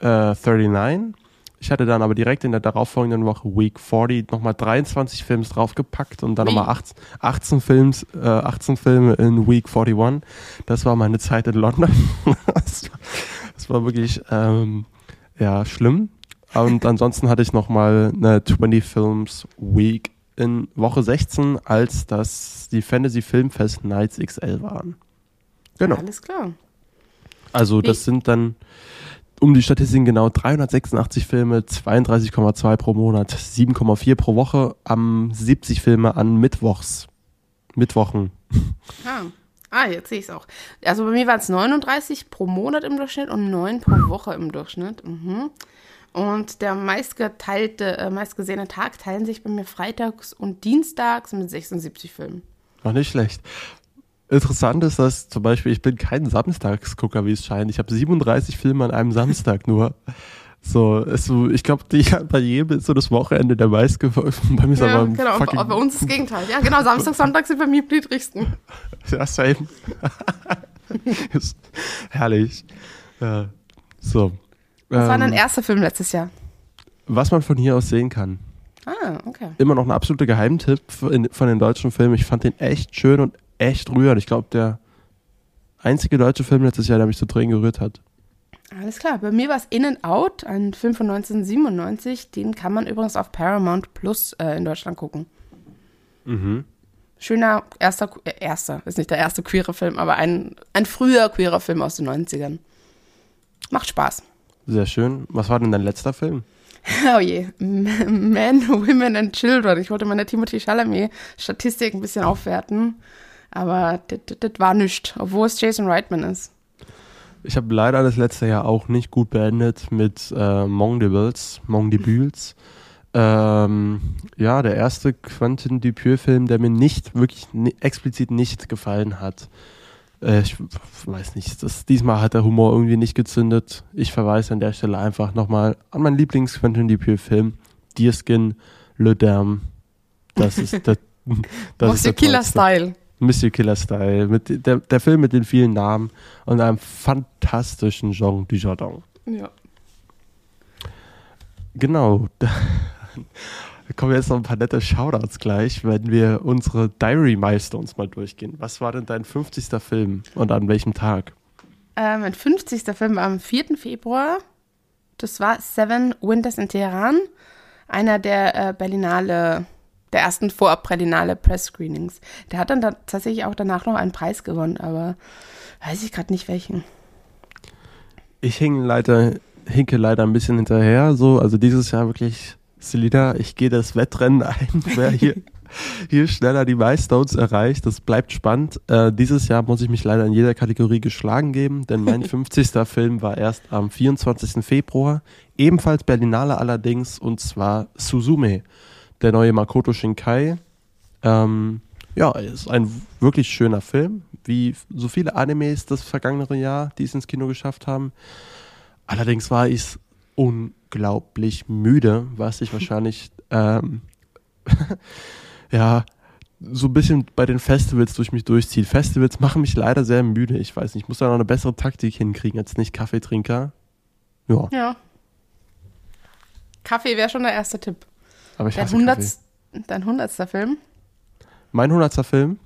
A: äh, 39. Ich hatte dann aber direkt in der darauffolgenden Woche Week 40 nochmal 23 Films draufgepackt und dann nochmal 18, 18, Films, äh, 18 Filme in Week 41. Das war meine Zeit in London. das, war, das war wirklich ähm, ja, schlimm. Und ansonsten hatte ich nochmal eine 20 Films Week in Woche 16, als das die Fantasy Filmfest Nights XL waren. Genau.
B: Alles klar.
A: Also das
B: Wie-
A: sind dann um die Statistiken genau 386 Filme, 32,2 pro Monat, 7,4 pro Woche, am 70 Filme an Mittwochs. Mittwochen.
B: Ah, ah jetzt sehe ich es auch. Also bei mir waren es 39 pro Monat im Durchschnitt und 9 pro Woche im Durchschnitt. Mhm. Und der meistgeteilte, äh, meistgesehene Tag teilen sich bei mir freitags und dienstags mit 76 Filmen.
A: Noch nicht schlecht. Interessant ist, dass zum Beispiel, ich bin kein Samstagsgucker, wie es scheint. Ich habe 37 Filme an einem Samstag nur. So, so ich glaube, bei jedem ist so das Wochenende der meistgefolgten. Bei mir ist
B: Ja,
A: aber
B: genau.
A: fucking,
B: Bei uns ist das Gegenteil. Ja, genau. Samstag, Sonntag sind bei mir die niedrigsten.
A: Ja, same. Herrlich. Ja. So.
B: Was war
A: Ähm,
B: dein erster Film letztes Jahr?
A: was man von hier aus sehen kann.
B: Ah, okay.
A: Immer noch ein absoluter Geheimtipp von den deutschen Filmen. Ich fand den echt schön und echt rührend. Ich glaube, der einzige deutsche Film letztes Jahr, der mich zu Tränen gerührt hat.
B: Alles klar. Bei mir war es In and Out, ein Film von 1997. Den kann man übrigens auf Paramount Plus äh, in Deutschland gucken.
A: Mhm.
B: Schöner erster, äh, erster, ist nicht der erste queere Film, aber ein, ein früher queerer Film aus den 90ern. Macht Spaß.
A: Sehr schön. Was war denn dein letzter Film?
B: Oh je. Men, Women and Children. Ich wollte meine Timothy Chalamet-Statistik ein bisschen aufwerten. Aber das war nichts, obwohl es Jason Reitman ist.
A: Ich habe leider das letzte Jahr auch nicht gut beendet mit äh, Mong Debuts. Ähm, ja, der erste Quentin Dupieux-Film, der mir nicht, wirklich ni explizit nicht gefallen hat. Äh, ich weiß nicht, das, diesmal hat der Humor irgendwie nicht gezündet. Ich verweise an der Stelle einfach nochmal an meinen Lieblings-Quentin Dupieux-Film, Deerskin, Le Dame. Das ist der, das ist
B: Monsieur
A: der
B: Killer. Style.
A: Monsieur Killer Style. Mit, der, der Film mit den vielen Namen und einem fantastischen Jean Dujardin.
B: Ja.
A: Genau. Kommen jetzt noch ein paar nette Shoutouts gleich, wenn wir unsere Diary Milestones mal durchgehen. Was war denn dein 50. Film und an welchem Tag?
B: Äh, mein 50. Film war am 4. Februar. Das war Seven Winters in Teheran. Einer der äh, Berlinale, der ersten Vorab-Berlinale Press-Screenings. Der hat dann da tatsächlich auch danach noch einen Preis gewonnen, aber weiß ich gerade nicht welchen.
A: Ich hing leider, hinke leider ein bisschen hinterher. So, also dieses Jahr wirklich, Selina, ich gehe das Wettrennen ein, wer hier, hier schneller die Milestones erreicht. Das bleibt spannend. Äh, dieses Jahr muss ich mich leider in jeder Kategorie geschlagen geben, denn mein 50. Film war erst am 24. Februar. Ebenfalls Berlinale allerdings, und zwar Suzume, der neue Makoto Shinkai. Ähm, ja, ist ein wirklich schöner Film, wie so viele Animes das vergangene Jahr, die es ins Kino geschafft haben. Allerdings war ich unglaublich müde, was sich wahrscheinlich ähm, ja so ein bisschen bei den Festivals durch mich durchzieht. Festivals machen mich leider sehr müde. Ich weiß nicht, ich muss da noch eine bessere Taktik hinkriegen als nicht Kaffeetrinker. Ja,
B: Ja. Kaffee wäre schon der erste Tipp.
A: aber ich
B: Dein,
A: hasse
B: 100,
A: Kaffee.
B: dein 100. Film?
A: Mein 100. Film?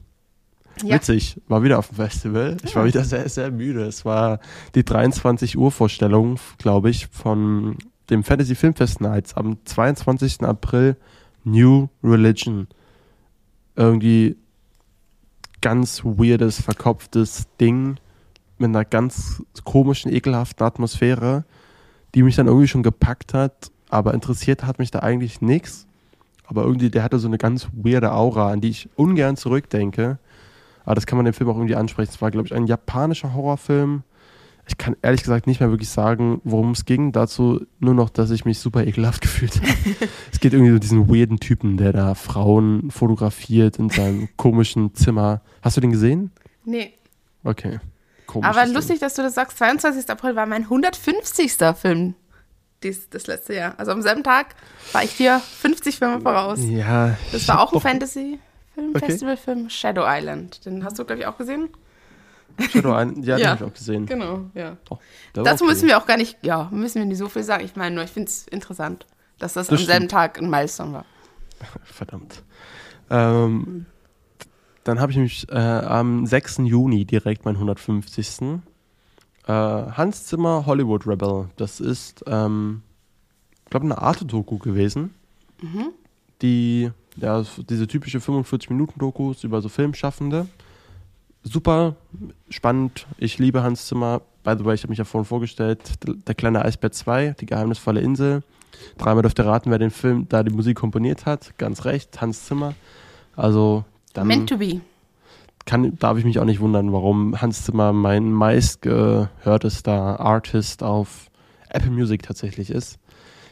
B: Ja.
A: Witzig, war wieder auf dem Festival. Ich war wieder sehr, sehr müde. Es war die 23 Uhr Vorstellung, glaube ich, von dem Fantasy Filmfest Nights am 22. April. New Religion. Irgendwie ganz weirdes, verkopftes Ding mit einer ganz komischen, ekelhaften Atmosphäre, die mich dann irgendwie schon gepackt hat, aber interessiert hat mich da eigentlich nichts. Aber irgendwie, der hatte so eine ganz weirde Aura, an die ich ungern zurückdenke. Aber das kann man dem Film auch irgendwie ansprechen. Es war, glaube ich, ein japanischer Horrorfilm. Ich kann ehrlich gesagt nicht mehr wirklich sagen, worum es ging. Dazu nur noch, dass ich mich super ekelhaft gefühlt habe. es geht irgendwie um diesen weirden Typen, der da Frauen fotografiert in seinem komischen Zimmer. Hast du den gesehen?
B: Nee.
A: Okay. Komisch.
B: Aber lustig, dass du das sagst. 22. April war mein 150. Film dies, das letzte Jahr. Also am selben Tag war ich dir 50 Filme voraus.
A: Ja.
B: Das war auch ein
A: doch-
B: Fantasy-Film,
A: Okay.
B: Festivalfilm, Shadow Island. Den hast du, glaube ich, auch gesehen.
A: Shadow Island, ja, den
B: Ja.
A: habe ich auch gesehen.
B: Genau, ja.
A: Oh,
B: Dazu müssen wir auch gar nicht, ja, müssen wir nicht so viel sagen. Ich meine nur, ich finde es interessant, dass das,
A: Das
B: am selben
A: stimmt.
B: Tag ein Milestone war.
A: Verdammt. Ähm, dann habe ich mich äh, am 6. Juni direkt mein 150. Äh, Hans Zimmer Hollywood Rebel. Das ist, ähm, ich glaube, eine Arte-Doku gewesen. Die, ja, diese typische 45-Minuten-Dokus über so Filmschaffende. Super spannend. Ich liebe Hans Zimmer. By the way, ich habe mich ja vorhin vorgestellt. Der, kleine Eisbär 2, die geheimnisvolle Insel. Dreimal dürft ihr raten, wer den Film, da die Musik komponiert hat. Ganz recht, Hans Zimmer. Also dann
B: Meant to be.
A: kann, darf ich mich auch nicht wundern, warum Hans Zimmer mein meistgehörtester Artist auf Apple Music tatsächlich ist.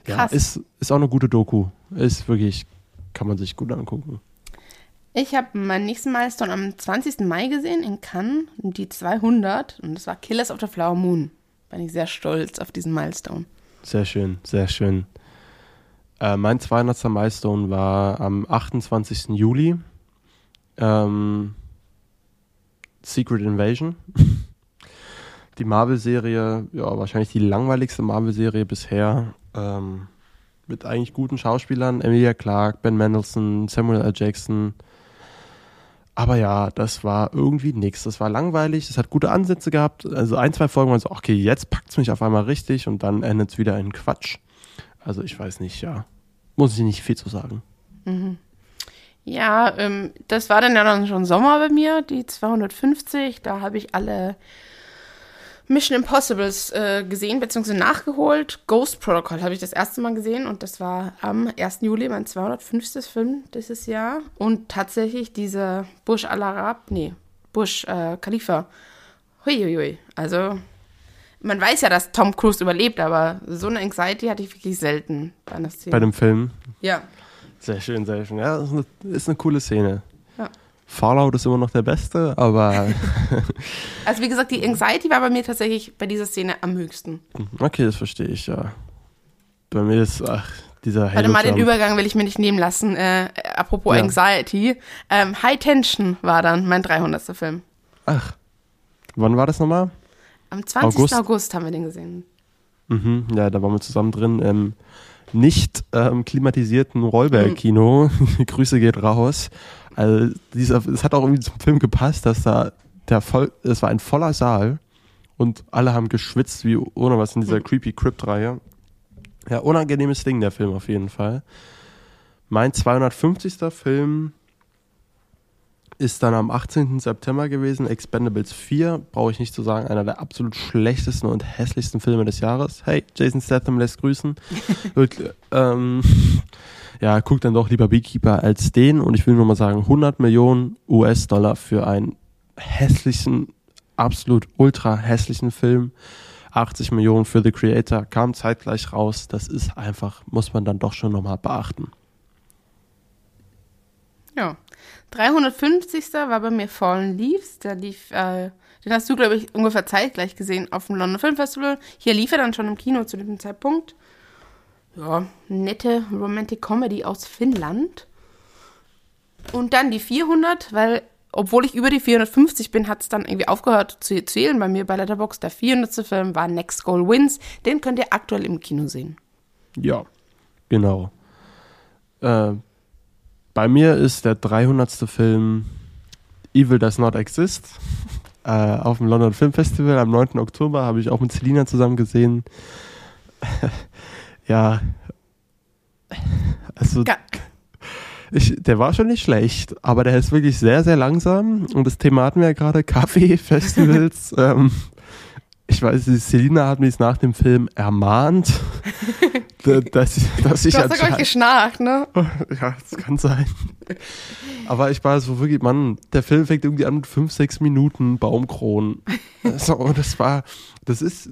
A: Ja,
B: Krass.
A: ist, ist auch eine gute Doku. Ist wirklich, kann man sich gut angucken.
B: Ich habe meinen nächsten Milestone am 20. Mai gesehen in Cannes, die 200. Und das war Killers of the Flower Moon. Bin ich sehr stolz auf diesen Milestone.
A: Sehr schön, sehr schön. Äh, mein 200. Milestone war am 28. Juli. Ähm, Secret Invasion. Die Marvel-Serie, ja, wahrscheinlich die langweiligste Marvel-Serie bisher. Ähm, mit eigentlich guten Schauspielern. Emilia Clarke, Ben Mendelsohn, Samuel L. Jackson. Aber ja, das war irgendwie nix. Das war langweilig, es hat gute Ansätze gehabt. Also ein, zwei Folgen waren so, okay, jetzt packt es mich auf einmal richtig und dann endet es wieder in Quatsch. Also ich weiß nicht, ja. Muss ich nicht viel zu sagen.
B: Ja, ähm, das war dann ja dann schon Sommer bei mir, die 250. Da habe ich alle Mission Impossibles äh, gesehen, beziehungsweise nachgeholt. Ghost Protocol habe ich das erste Mal gesehen und das war am 1. Juli mein 205. Film dieses Jahr. Und tatsächlich diese Bush Al Arab, nee, Bush äh, Khalifa. Huiuiui. Also, man weiß ja, dass Tom Cruise überlebt, aber so eine Anxiety hatte ich wirklich selten bei einer Szene.
A: Bei dem Film.
B: ja.
A: Sehr schön, sehr schön. Ja, ist eine, ist eine coole Szene. Fallout ist immer noch der beste, aber
B: Also wie gesagt, die Anxiety war bei mir tatsächlich bei dieser Szene am höchsten.
A: okay, das verstehe ich, ja. Bei mir ist, ach, dieser
B: Warte mal, den. Übergang will ich mir nicht nehmen lassen. Äh, apropos
A: Ja.
B: Anxiety. Ähm, High Tension war dann mein 300. Film.
A: Ach, wann war das nochmal?
B: Am 20. August,
A: August.
B: haben wir den gesehen.
A: Mhm, ja, da waren wir zusammen drin im nicht ähm, klimatisierten Rollberg-Kino. Grüße geht raus. Also dieser, es hat auch irgendwie zum Film gepasst, dass da der voll, es war ein voller Saal und alle haben geschwitzt wie ohne was in dieser creepy Crypt-Reihe. Ja, unangenehmes Ding der Film auf jeden Fall. Mein 250. Film ist dann am 18. September gewesen. Expendables 4, brauche ich nicht zu sagen, einer der absolut schlechtesten und hässlichsten Filme des Jahres. Hey, Jason Statham lässt grüßen. Wirklich, ähm, ja, guck dann doch lieber Beekeeper als den. Und ich will nur mal sagen, 100 Millionen US-Dollar für einen hässlichen, absolut ultra hässlichen Film. 80 Millionen für The Creator, kam zeitgleich raus. Das ist einfach, muss man dann doch schon nochmal beachten.
B: Ja. 350. war bei mir Fallen Leaves. Der lief, äh, den hast du, glaube ich, ungefähr zeitgleich gesehen auf dem London Film Festival. Hier lief er dann schon im Kino zu dem Zeitpunkt. Ja, nette Romantic Comedy aus Finnland. Und dann die 400, weil, obwohl ich über die 450 bin, hat es dann irgendwie aufgehört zu zählen bei mir bei Letterboxd. Der 400. Film war Next Goal Wins. Den könnt ihr aktuell im Kino sehen.
A: Ja, genau. Äh, bei mir ist der 300. Film Evil Does Not Exist. Äh, auf dem London Film Festival am 9. Oktober habe ich auch mit Selina zusammen gesehen. ja. Also, ich, der war schon nicht schlecht, aber der ist wirklich sehr, sehr langsam. Und das Thema hatten wir ja gerade, Kaffee, Festivals. ähm, ich weiß, Selina hat mich nach dem Film ermahnt, dass, dass ich
B: du hast
A: anscheinend-
B: geschnarcht, ne?
A: ja, das kann sein. Aber ich war so wirklich, Mann, der Film fängt irgendwie an mit fünf, sechs Minuten Baumkronen. So, und das war, das ist,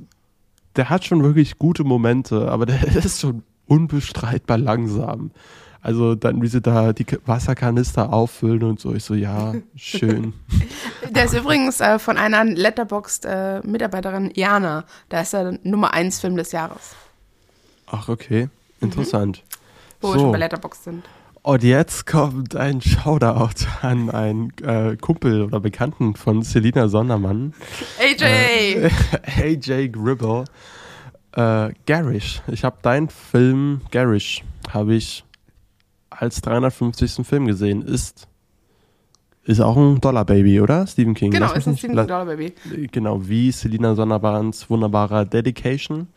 A: der hat schon wirklich gute Momente, aber der ist schon unbestreitbar langsam. Also dann, wie sie da die Wasserkanister auffüllen und so. Ich so, ja, schön.
B: Der ist übrigens äh, von einer Letterboxd-Mitarbeiterin, Jana. Da ist er Nummer 1 Film des Jahres,
A: Ach, okay. Interessant.
B: wo wir
A: So.
B: schon bei Letterboxd sind.
A: Und jetzt kommt ein Shoutout an einen äh, Kumpel oder Bekannten von Selina Sondermann.
B: AJ!
A: Äh, AJ Gribble. Äh, Garish. Ich habe deinen Film Garish habe ich als 350. Film gesehen. Ist ist auch ein Dollar Baby, oder? Stephen King.
B: Genau, ist ein Stephen King Dollar Baby.
A: Genau, wie Selina Sondermanns wunderbarer Dedication.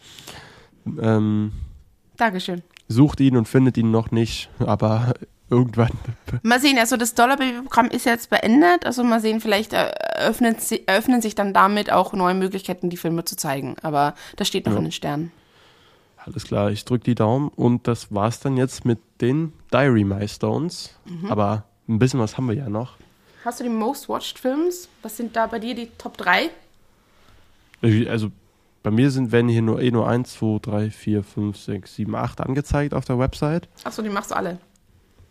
A: Ähm,
B: Dankeschön.
A: sucht ihn und findet ihn noch nicht, aber irgendwann.
B: Mal sehen, also das Dollar Baby Programm ist jetzt beendet. Also mal sehen, vielleicht eröffnen, si- eröffnen sich dann damit auch neue Möglichkeiten, die Filme zu zeigen. Aber das steht noch
A: Ja.
B: in den Sternen.
A: Alles klar, ich drücke die Daumen und das war's dann jetzt mit den Diary Milestones. Aber ein bisschen was haben wir ja noch.
B: Hast du die Most Watched Films? Was sind da bei dir die Top 3?
A: Also bei mir sind, werden hier nur eh nur 1, 2, 3, 4, 5, 6, 7, 8 angezeigt auf der Website.
B: Achso, die machst du alle.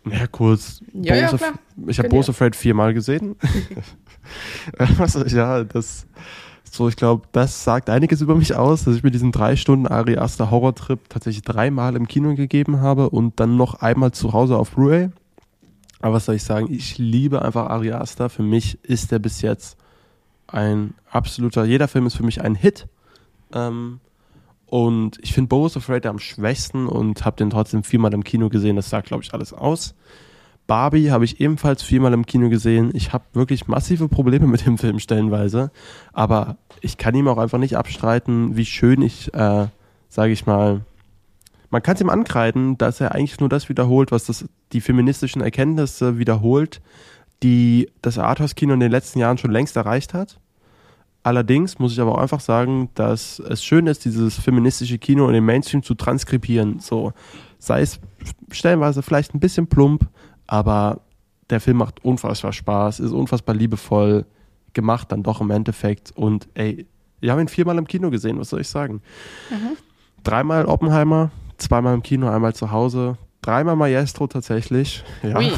A: Ja, kurz.
B: Ja, ja, klar.
A: ich habe
B: dir.
A: Afraid viermal gesehen. Was, ja, das. So, ich glaube, das sagt einiges über mich aus, dass ich mir diesen drei Stunden Ari Aster Horror-Trip tatsächlich dreimal im Kino gegeben habe und dann noch einmal zu Hause auf Blu-ray. Aber was soll ich sagen? Ich liebe einfach Ari Aster. Für mich ist der bis jetzt ein absoluter, jeder Film ist für mich ein Hit. Ähm, und ich finde Boris Afraid am schwächsten und habe den trotzdem viermal im Kino gesehen. Das sagt, glaube ich, alles aus. Barbie habe ich ebenfalls viermal im Kino gesehen. Ich habe wirklich massive Probleme mit dem Film stellenweise. Aber ich kann ihm auch einfach nicht abstreiten, wie schön ich, äh, sage ich mal, man kann es ihm ankreiden, dass er eigentlich nur das wiederholt, was das, die feministischen Erkenntnisse wiederholt, die das Arthouse-Kino in den letzten Jahren schon längst erreicht hat. Allerdings muss ich aber auch einfach sagen, dass es schön ist, dieses feministische Kino in den Mainstream zu transkribieren. So, sei es stellenweise vielleicht ein bisschen plump, aber der Film macht unfassbar Spaß, ist unfassbar liebevoll gemacht dann doch im Endeffekt. Und ey, wir haben ihn viermal im Kino gesehen, was soll ich sagen? Dreimal Oppenheimer, zweimal im Kino, einmal zu Hause, dreimal Maestro tatsächlich. Ja.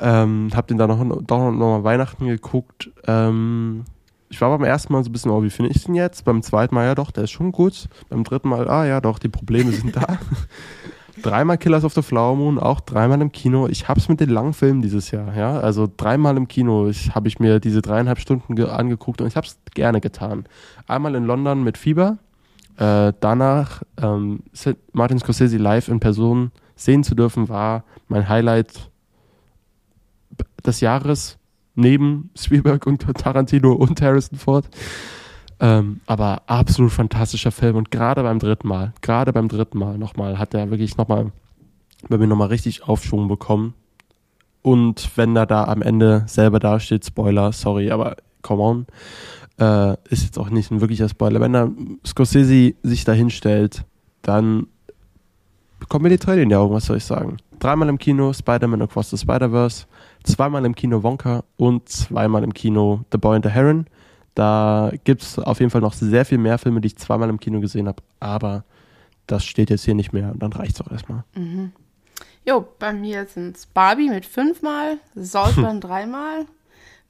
A: Ähm, hab den dann noch, doch noch mal Weihnachten geguckt. Ähm, ich war beim ersten Mal so ein bisschen, oh, wie finde ich den jetzt? Beim zweiten Mal, ja doch, der ist schon gut. Beim dritten Mal, ah ja doch, die Probleme sind da. dreimal Killers of the Flower Moon, auch dreimal im Kino. Ich hab's mit den langen Filmen dieses Jahr, ja. Also dreimal im Kino ich, habe ich mir diese dreieinhalb Stunden ge- angeguckt und ich hab's gerne getan. Einmal in London mit Fieber, äh, danach ähm, Martin Scorsese live in Person sehen zu dürfen, war mein Highlight des Jahres neben Spielberg und Tarantino und Harrison Ford. Ähm, aber absolut fantastischer Film und gerade beim dritten Mal, gerade beim dritten Mal nochmal, hat er wirklich nochmal bei mir nochmal richtig Aufschwung bekommen. Und wenn er da am Ende selber dasteht, Spoiler, sorry, aber come on, äh, ist jetzt auch nicht ein wirklicher Spoiler. Wenn da Scorsese sich da hinstellt, dann bekommen wir die Tränen in die Augen, was soll ich sagen. Dreimal im Kino Spider-Man Across the Spider-Verse, zweimal im Kino Wonka und zweimal im Kino The Boy and the Heron. Da gibt es auf jeden Fall noch sehr viel mehr Filme, die ich zweimal im Kino gesehen habe, aber das steht jetzt hier nicht mehr und dann reicht's auch erstmal.
B: Jo, bei mir sind es Barbie mit fünfmal, Saltburn dreimal,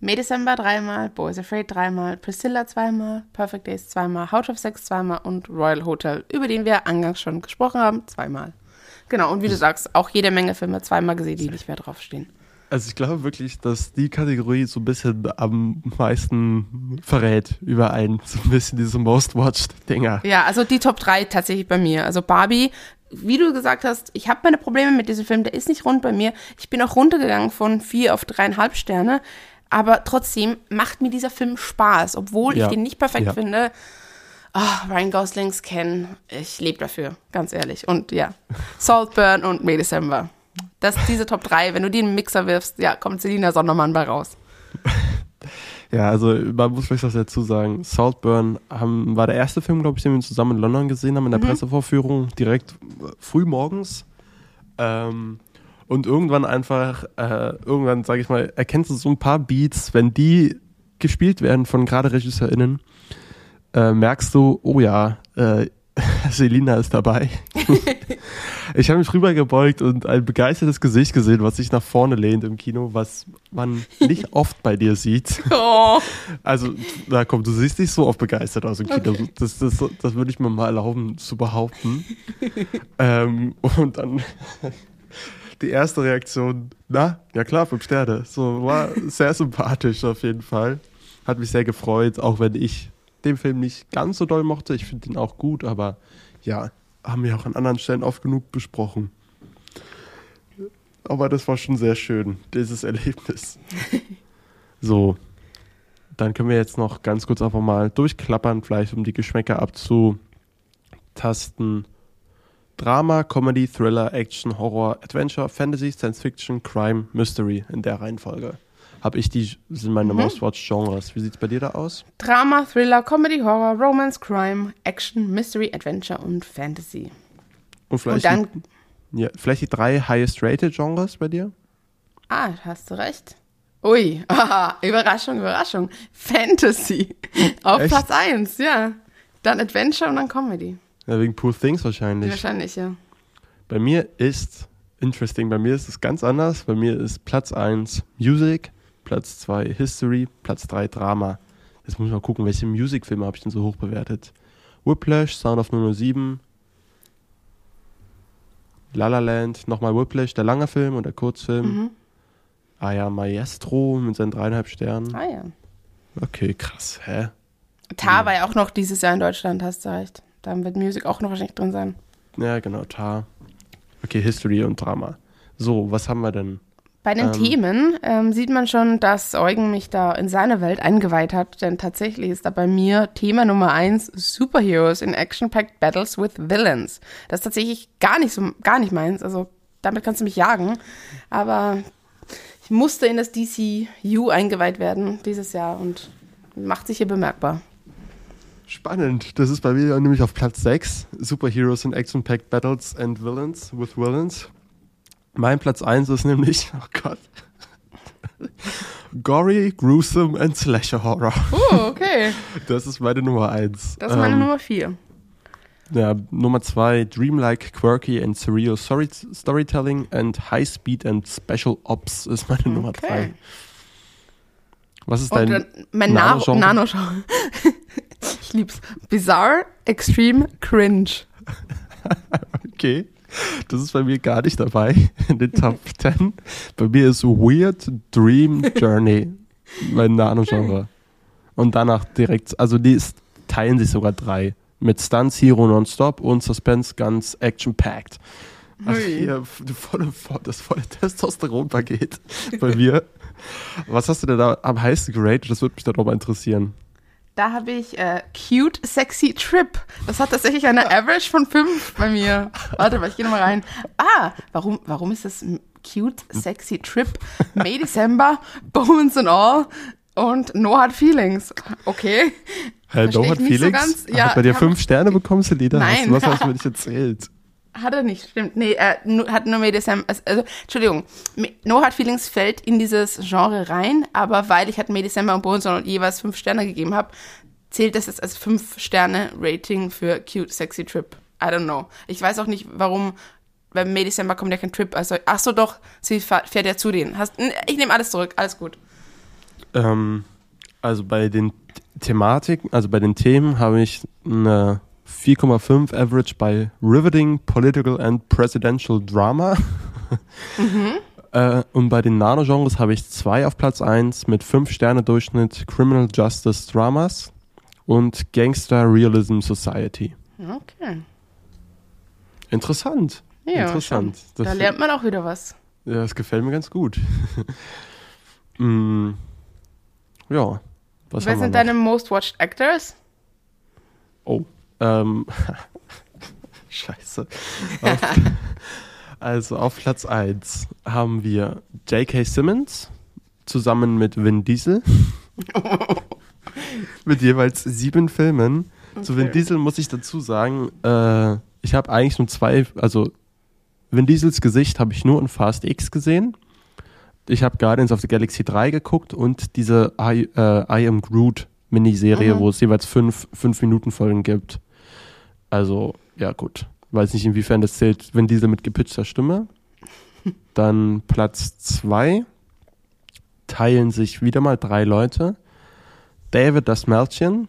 B: May December dreimal, Boys Afraid dreimal, Priscilla zweimal, Perfect Days zweimal, House of Sex zweimal und Royal Hotel, über den wir angangs schon gesprochen haben, zweimal. Genau, und wie du sagst, auch jede Menge Filme zweimal gesehen, die nicht mehr draufstehen.
A: Also ich glaube wirklich, dass die Kategorie so ein bisschen am meisten verrät über einen, so ein bisschen diese Most Watched Dinger.
B: Ja, also die Top 3 tatsächlich bei mir. Also Barbie, wie du gesagt hast, ich habe meine Probleme mit diesem Film, der ist nicht rund bei mir. Ich bin auch runtergegangen von vier auf dreieinhalb Sterne. Aber trotzdem macht mir dieser Film Spaß, obwohl
A: Ja.
B: ich den nicht perfekt
A: Ja.
B: finde. Ah, Ryan Goslings Ken, ich lebe dafür, ganz ehrlich. Und ja, Saltburn und May December. Das diese Top 3, wenn du die in den Mixer wirfst, ja, kommt Selina Sondermann bei raus.
A: Ja, also man muss vielleicht was dazu sagen. Saltburn haben, war der erste Film, glaube ich, den wir zusammen in London gesehen haben, in der Pressevorführung, direkt äh, früh morgens. Ähm, und irgendwann einfach, äh, irgendwann, sage ich mal, erkennst du so ein paar Beats, wenn die gespielt werden von gerade RegisseurInnen, äh, merkst du, oh ja, äh, Selina ist dabei. ich habe mich rübergebeugt und ein begeistertes Gesicht gesehen, was sich nach vorne lehnt im Kino, was man nicht oft bei dir sieht.
B: Oh.
A: Also, na komm, du siehst nicht so oft begeistert aus im Kino. Das, das, das würde ich mir mal erlauben zu behaupten. ähm, und dann, die erste Reaktion, na, ja klar, fünf Sterne. So, war sehr sympathisch auf jeden Fall. Hat mich sehr gefreut, auch wenn ich den Film nicht ganz so doll mochte. Ich finde ihn auch gut, aber ja, haben wir auch an anderen Stellen oft genug besprochen. Aber das war schon sehr schön, dieses Erlebnis. so, dann können wir jetzt noch ganz kurz einfach mal durchklappern, vielleicht um die Geschmäcker abzutasten. Drama, Comedy, Thriller, Action, Horror, Adventure, Fantasy, Science Fiction, Crime, Mystery in der Reihenfolge. Habe ich die, sind meine mhm. Most-Watched-Genres. Wie sieht es bei dir da aus?
B: Drama, Thriller, Comedy, Horror, Romance, Crime, Action, Mystery, Adventure und Fantasy.
A: Und vielleicht, und dann, die, ja, vielleicht die drei highest-rated-Genres bei dir?
B: Ah, hast du recht. Ui, ah, Überraschung, Überraschung. Fantasy. Auf Echt? Platz 1, ja. Dann Adventure und dann Comedy.
A: Ja, wegen Poor Things wahrscheinlich.
B: Wahrscheinlich, ja.
A: Bei mir ist, interesting, bei mir ist es ganz anders. Bei mir ist Platz 1 Music, Platz 2 History, Platz 3 Drama. Jetzt muss ich mal gucken, welche Musikfilme habe ich denn so hoch bewertet. Whiplash, Sound of 007, La La Land, nochmal Whiplash, der lange Film und der Kurzfilm. Mhm. Ah ja, Maestro mit seinen dreieinhalb Sternen.
B: Ah ja.
A: Okay, krass. Hä?
B: Tar ja. war ja auch noch dieses Jahr in Deutschland, hast du recht. Da wird Musik auch noch wahrscheinlich drin sein.
A: Ja, genau, Tar. Okay, History und Drama. So, was haben wir denn?
B: Bei den ähm, Themen ähm, sieht man schon, dass Eugen mich da in seine Welt eingeweiht hat, denn tatsächlich ist da bei mir Thema Nummer eins Superheroes in Action-Packed Battles with Villains. Das ist tatsächlich gar nicht so, gar nicht meins. Also damit kannst du mich jagen. Aber ich musste in das DCU eingeweiht werden dieses Jahr und macht sich hier bemerkbar.
A: Spannend. Das ist bei mir nämlich auf Platz 6. Superheroes in Action-Packed Battles and Villains with Villains. Mein Platz 1 ist nämlich, oh Gott. Gory, Gruesome and Slasher Horror.
B: Oh, okay.
A: Das ist meine Nummer 1.
B: Das ist meine ähm, Nummer 4.
A: Ja, Nummer 2, Dreamlike, Quirky and Surreal Story Storytelling and High Speed and Special Ops ist meine okay. Nummer 3. Was ist dein
B: mein Nano-Genre? Nano ich lieb's. Bizarre, Extreme, Cringe.
A: okay. Das ist bei mir gar nicht dabei in den Top 10. Bei mir ist Weird Dream Journey mein Nano-Genre. Und danach direkt, also die ist, teilen sich sogar drei. Mit Stunts, Hero Nonstop und Suspense ganz action-packed. Also hier volle, das volle Testosteron-Paket bei mir. Was hast du denn da am heißen geratet? Das würde mich dann auch mal interessieren.
B: Da habe ich äh, Cute Sexy Trip. Das hat tatsächlich eine Average von 5 bei mir. Warte mal, ich gehe nochmal rein. Ah, warum, warum ist das Cute Sexy Trip? May December, Bones and All und No Hard Feelings. Okay.
A: Hey, No Hard Feelings? So ganz, ja, hat bei dir fünf Sterne bekommen, Selina?
B: Nein.
A: Was hast du mir nicht erzählt?
B: Hat er nicht, stimmt. Nee, er hat nur Medicam, also, Entschuldigung, No Hard Feelings fällt in dieses Genre rein, aber weil ich halt Medicember und Bones jeweils fünf Sterne gegeben habe, zählt das jetzt als fünf Sterne Rating für Cute Sexy Trip. I don't know. Ich weiß auch nicht, warum bei May December kommt ja kein Trip. Also, ach so, doch, sie fährt ja zu denen. Hast, ich nehme alles zurück, alles gut.
A: Ähm, also bei den Thematiken, also bei den Themen habe ich eine 4,5 Average bei Riveting Political and Presidential Drama. Mhm. äh, und bei den Nano-Genres habe ich zwei auf Platz 1 mit 5 Sterne Durchschnitt Criminal Justice Dramas und Gangster Realism Society.
B: Okay.
A: Interessant. Ja, Interessant.
B: da lernt man auch wieder was.
A: Ja, das gefällt mir ganz gut. mm, ja.
B: Was Wer sind deine Most Watched Actors?
A: Oh. Ähm, Scheiße. Auf, also auf Platz 1 haben wir J.K. Simmons zusammen mit Vin Diesel. mit jeweils sieben Filmen. Okay. Zu Vin Diesel muss ich dazu sagen, äh, ich habe eigentlich nur zwei, also Vin Diesels Gesicht habe ich nur in Fast X gesehen. Ich habe Guardians of the Galaxy 3 geguckt und diese I, äh, I Am Groot Miniserie, mhm. wo es jeweils fünf, fünf Minuten Folgen gibt. Also, ja, gut. Weiß nicht, inwiefern das zählt, wenn diese mit gepitchter Stimme. Dann Platz zwei teilen sich wieder mal drei Leute. David das Märchen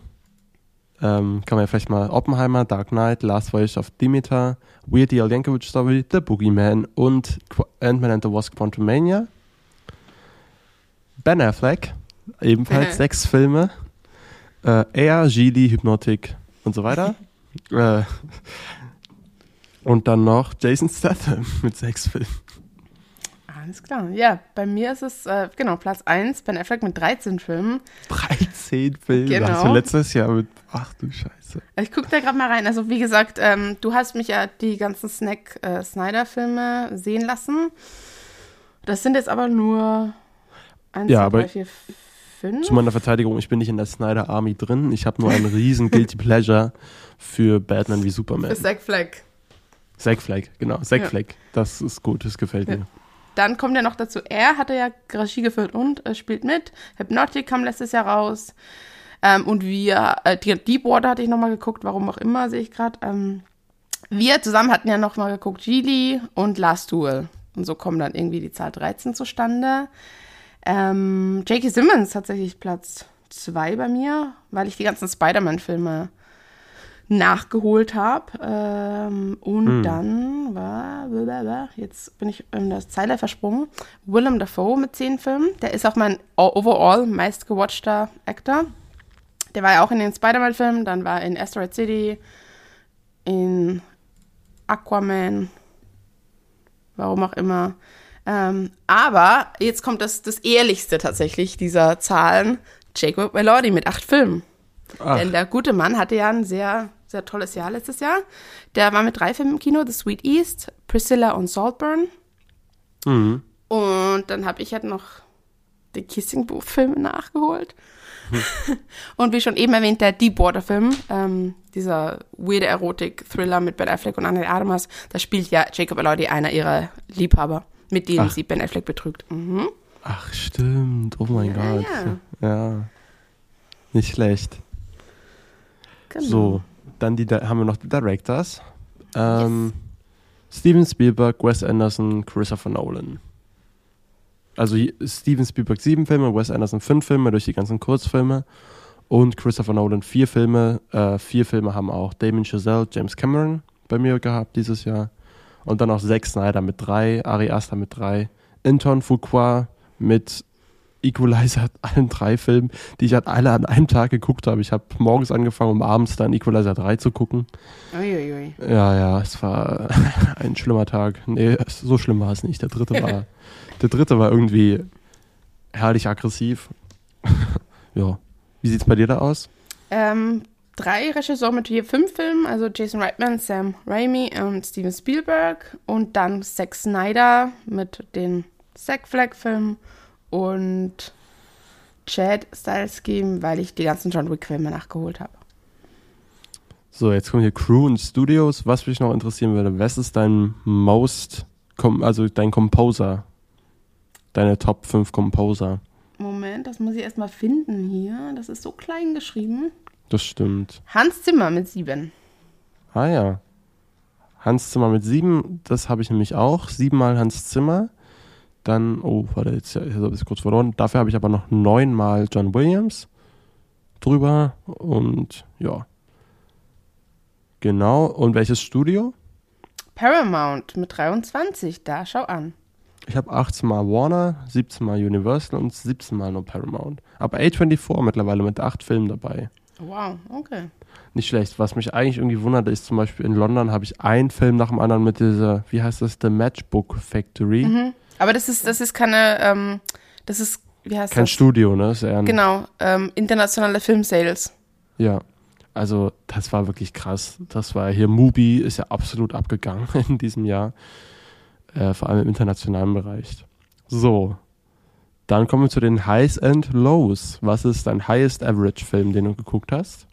A: Ähm, kann man ja vielleicht mal Oppenheimer, Dark Knight, Last Voyage of Demeter, Weird Al Yankovic Story, The Boogeyman und Ant-Man and the Wasp Quantumania. Ben Affleck, ebenfalls sechs Filme. Äh, Air, Gili, Hypnotic und so weiter. äh, und dann noch Jason Statham mit sechs Filmen.
B: Alles klar. Ja, bei mir ist es, äh, genau, Platz 1, Ben Affleck mit 13 Filmen.
A: 13 Filme.
B: Genau.
A: Du letztes Jahr mit. Ach du Scheiße.
B: Ich gucke da gerade mal rein. Also, wie gesagt, ähm, du hast mich ja die ganzen Snack äh, sehen lassen. Das sind jetzt aber nur 1,
A: Ja,
B: 2,
A: aber
B: 3, 4, 5.
A: Zu meiner Verteidigung, ich bin nicht in der Snyder Army drin. Ich habe nur einen riesen Guilty Pleasure für Batman wie Superman.
B: Ist Zack Fleck.
A: Zack Fleck, genau. Zack
B: Ja.
A: Fleck. Das ist gut, das gefällt
B: Ja.
A: mir.
B: Dann kommt ja noch dazu, er hatte ja Regie geführt und äh, spielt mit. Hypnotic kam letztes Jahr raus. Ähm, und wir, äh, Deepwater hatte ich nochmal geguckt, warum auch immer, sehe ich gerade. Ähm, wir zusammen hatten ja nochmal geguckt, Geely und Last Duel. Und so kommt dann irgendwie die Zahl 13 zustande. Ähm, J.K. Simmons tatsächlich Platz 2 bei mir, weil ich die ganzen Spider-Man-Filme nachgeholt habe. Ähm, und dann war, blablabla, jetzt bin ich in der Zeile versprungen, Willem Dafoe mit zehn Filmen. Der ist auch mein overall meistgewatchter Actor. Der war ja auch in den Spider-Man-Filmen, dann war er in Asteroid City, in Aquaman, warum auch immer. Ähm, aber jetzt kommt das, das ehrlichste tatsächlich dieser Zahlen. Jacob Elordi mit acht Filmen.
A: Ach,
B: Denn der gute Mann hatte ja ein sehr, sehr tolles Jahr letztes Jahr. Der war mit drei Filmen im Kino, The Sweet East, Priscilla und Saltburn.
A: mhm.
B: Und dann habe ich halt noch die Kissing Booth Filme nachgeholt. und wie schon eben erwähnt, der Deepwater-Film, ähm, dieser weirde Erotik-Thriller mit Ben Affleck und Anne Armas, da spielt ja Jacob Elordi einer ihrer Liebhaber, mit dem
A: Ach.
B: sie Ben Affleck betrügt. Mhm.
A: Ach, stimmt. Oh mein
B: Ja,
A: Gott.
B: ja.
A: Ja. Nicht schlecht.
B: Genau.
A: So, dann die, haben wir noch die Directors. Ähm, Steven Spielberg, Wes Anderson, Christopher Nolan. Also Steven Spielberg sieben Filme, Wes Anderson fünf Filme durch die ganzen Kurzfilme und Christopher Nolan vier Filme. Äh, vier Filme haben auch Damon Chazelle, James Cameron bei mir gehabt dieses Jahr. Und dann auch Zack Snyder mit drei, Ari Aster mit drei, Anton Fuqua mit Equalizer, allen drei Filmen, die ich halt alle an einem Tag geguckt habe. Ich habe morgens angefangen, um abends dann Equalizer 3 zu gucken.
B: Uiuiui.
A: Ja, ja, es war ein schlimmer Tag. Nee, es- so schlimm war es nicht. Der dritte war, der dritte war irgendwie herrlich aggressiv. ja. Wie sieht's bei dir da aus?
B: Ähm, drei Regisseure mit je fünf Filmen, also Jason Reitman, Sam Raimi und Steven Spielberg. Und dann Zack Snyder mit den Zack Flag-Filmen und Chad Stahelski, weil ich die ganzen John Wick-Filme nachgeholt habe.
A: So, jetzt kommen hier Crew und Studios. Was mich noch interessieren würde, was ist dein most, also dein Composer? Deine Top 5 Composer.
B: Moment, das muss ich erstmal finden hier. Das ist so klein geschrieben.
A: Das stimmt.
B: Hans Zimmer mit sieben.
A: Ah ja. Hans Zimmer mit sieben, das habe ich nämlich auch. Siebenmal Hans Zimmer. Dann, oh, warte, jetzt, jetzt habe ich kurz verloren. Dafür habe ich aber noch neunmal John Williams drüber. Und ja. Genau. Und welches Studio?
B: Paramount mit 23, da schau an.
A: Ich habe 18 Mal Warner, 17 Mal Universal und 17 Mal nur Paramount. Aber A24 mittlerweile mit acht Filmen dabei.
B: Wow, okay.
A: Nicht schlecht. Was mich eigentlich irgendwie wundert, ist zum Beispiel in London habe ich einen Film nach dem anderen mit dieser, wie heißt das, The Matchbook Factory.
B: Mhm. Aber das ist, das ist keine, ähm, das ist, wie heißt
A: Kein
B: das?
A: Studio, ne?
B: Genau, ähm, internationale Filmsales.
A: Ja. Also, das war wirklich krass. Das war hier, Mubi ist ja absolut abgegangen in diesem Jahr. Äh, vor allem im internationalen Bereich. So. Dann kommen wir zu den Highs and Lows. Was ist dein Highest Average Film, den du geguckt hast?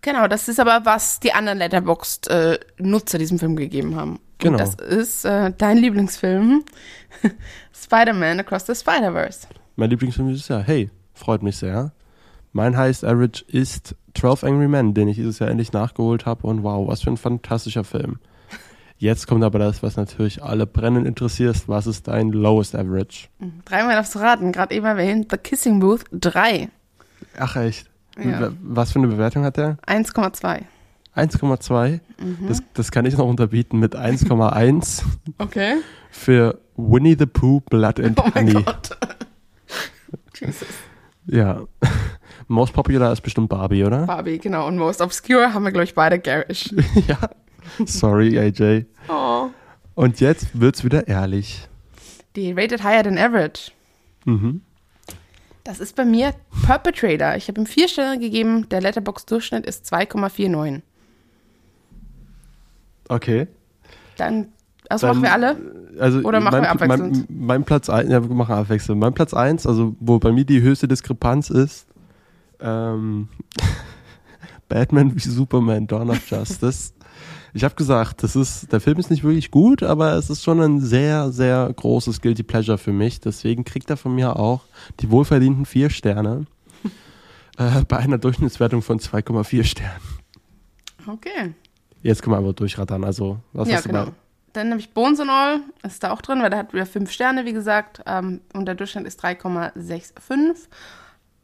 B: Genau, das ist aber, was die anderen Letterboxd-Nutzer diesem Film gegeben haben.
A: Genau.
B: Und das ist äh, dein Lieblingsfilm, Spider-Man Across the Spider-Verse.
A: Mein Lieblingsfilm dieses Jahr. Hey, freut mich sehr. Mein Highest Average ist 12 Angry Men, den ich dieses Jahr endlich nachgeholt habe. Und wow, was für ein fantastischer Film. Jetzt kommt aber das, was natürlich alle brennend interessiert. Was ist dein Lowest Average?
B: Dreimal aufs Raten, gerade eben erwähnt, The Kissing Booth 3.
A: Ach echt?
B: Ja.
A: Was für eine Bewertung hat der?
B: 1,2.
A: 1,2.
B: Mhm.
A: Das, das kann ich noch unterbieten mit 1,1
B: Okay.
A: für Winnie the Pooh Blood and
B: Oh mein. Gott. Jesus.
A: Ja. Most popular ist bestimmt Barbie, oder?
B: Barbie, genau. Und Most Obscure haben wir, glaube ich, beide Garish.
A: ja. Sorry, AJ.
B: Oh.
A: Und jetzt wird's wieder ehrlich.
B: Die Rated Higher Than Average.
A: Mhm.
B: Das ist bei mir Perpetrator. Ich habe ihm vier Sterne gegeben. Der Letterbox-Durchschnitt ist 2,49.
A: Okay.
B: Dann, also
A: Dann-
B: machen wir alle?
A: Also
B: Oder machen
A: mein,
B: wir abwechselnd?
A: Mein, mein Platz 1, ja, wir machen abwechselnd. Mein Platz 1, also wo bei mir die höchste Diskrepanz ist, ähm, Batman wie Superman, Dawn of Justice. Ich habe gesagt, das ist, der Film ist nicht wirklich gut, aber es ist schon ein sehr, sehr großes Guilty Pleasure für mich. Deswegen kriegt er von mir auch die wohlverdienten vier Sterne äh, bei einer Durchschnittswertung von 2,4 Sternen.
B: Okay.
A: Jetzt können wir aber durchrattern. Also, was
B: ja,
A: hast du
B: genau. Dann habe ich Bones and All, ist da auch drin, weil der hat wieder fünf Sterne, wie gesagt, ähm, und der Durchschnitt ist 3,65.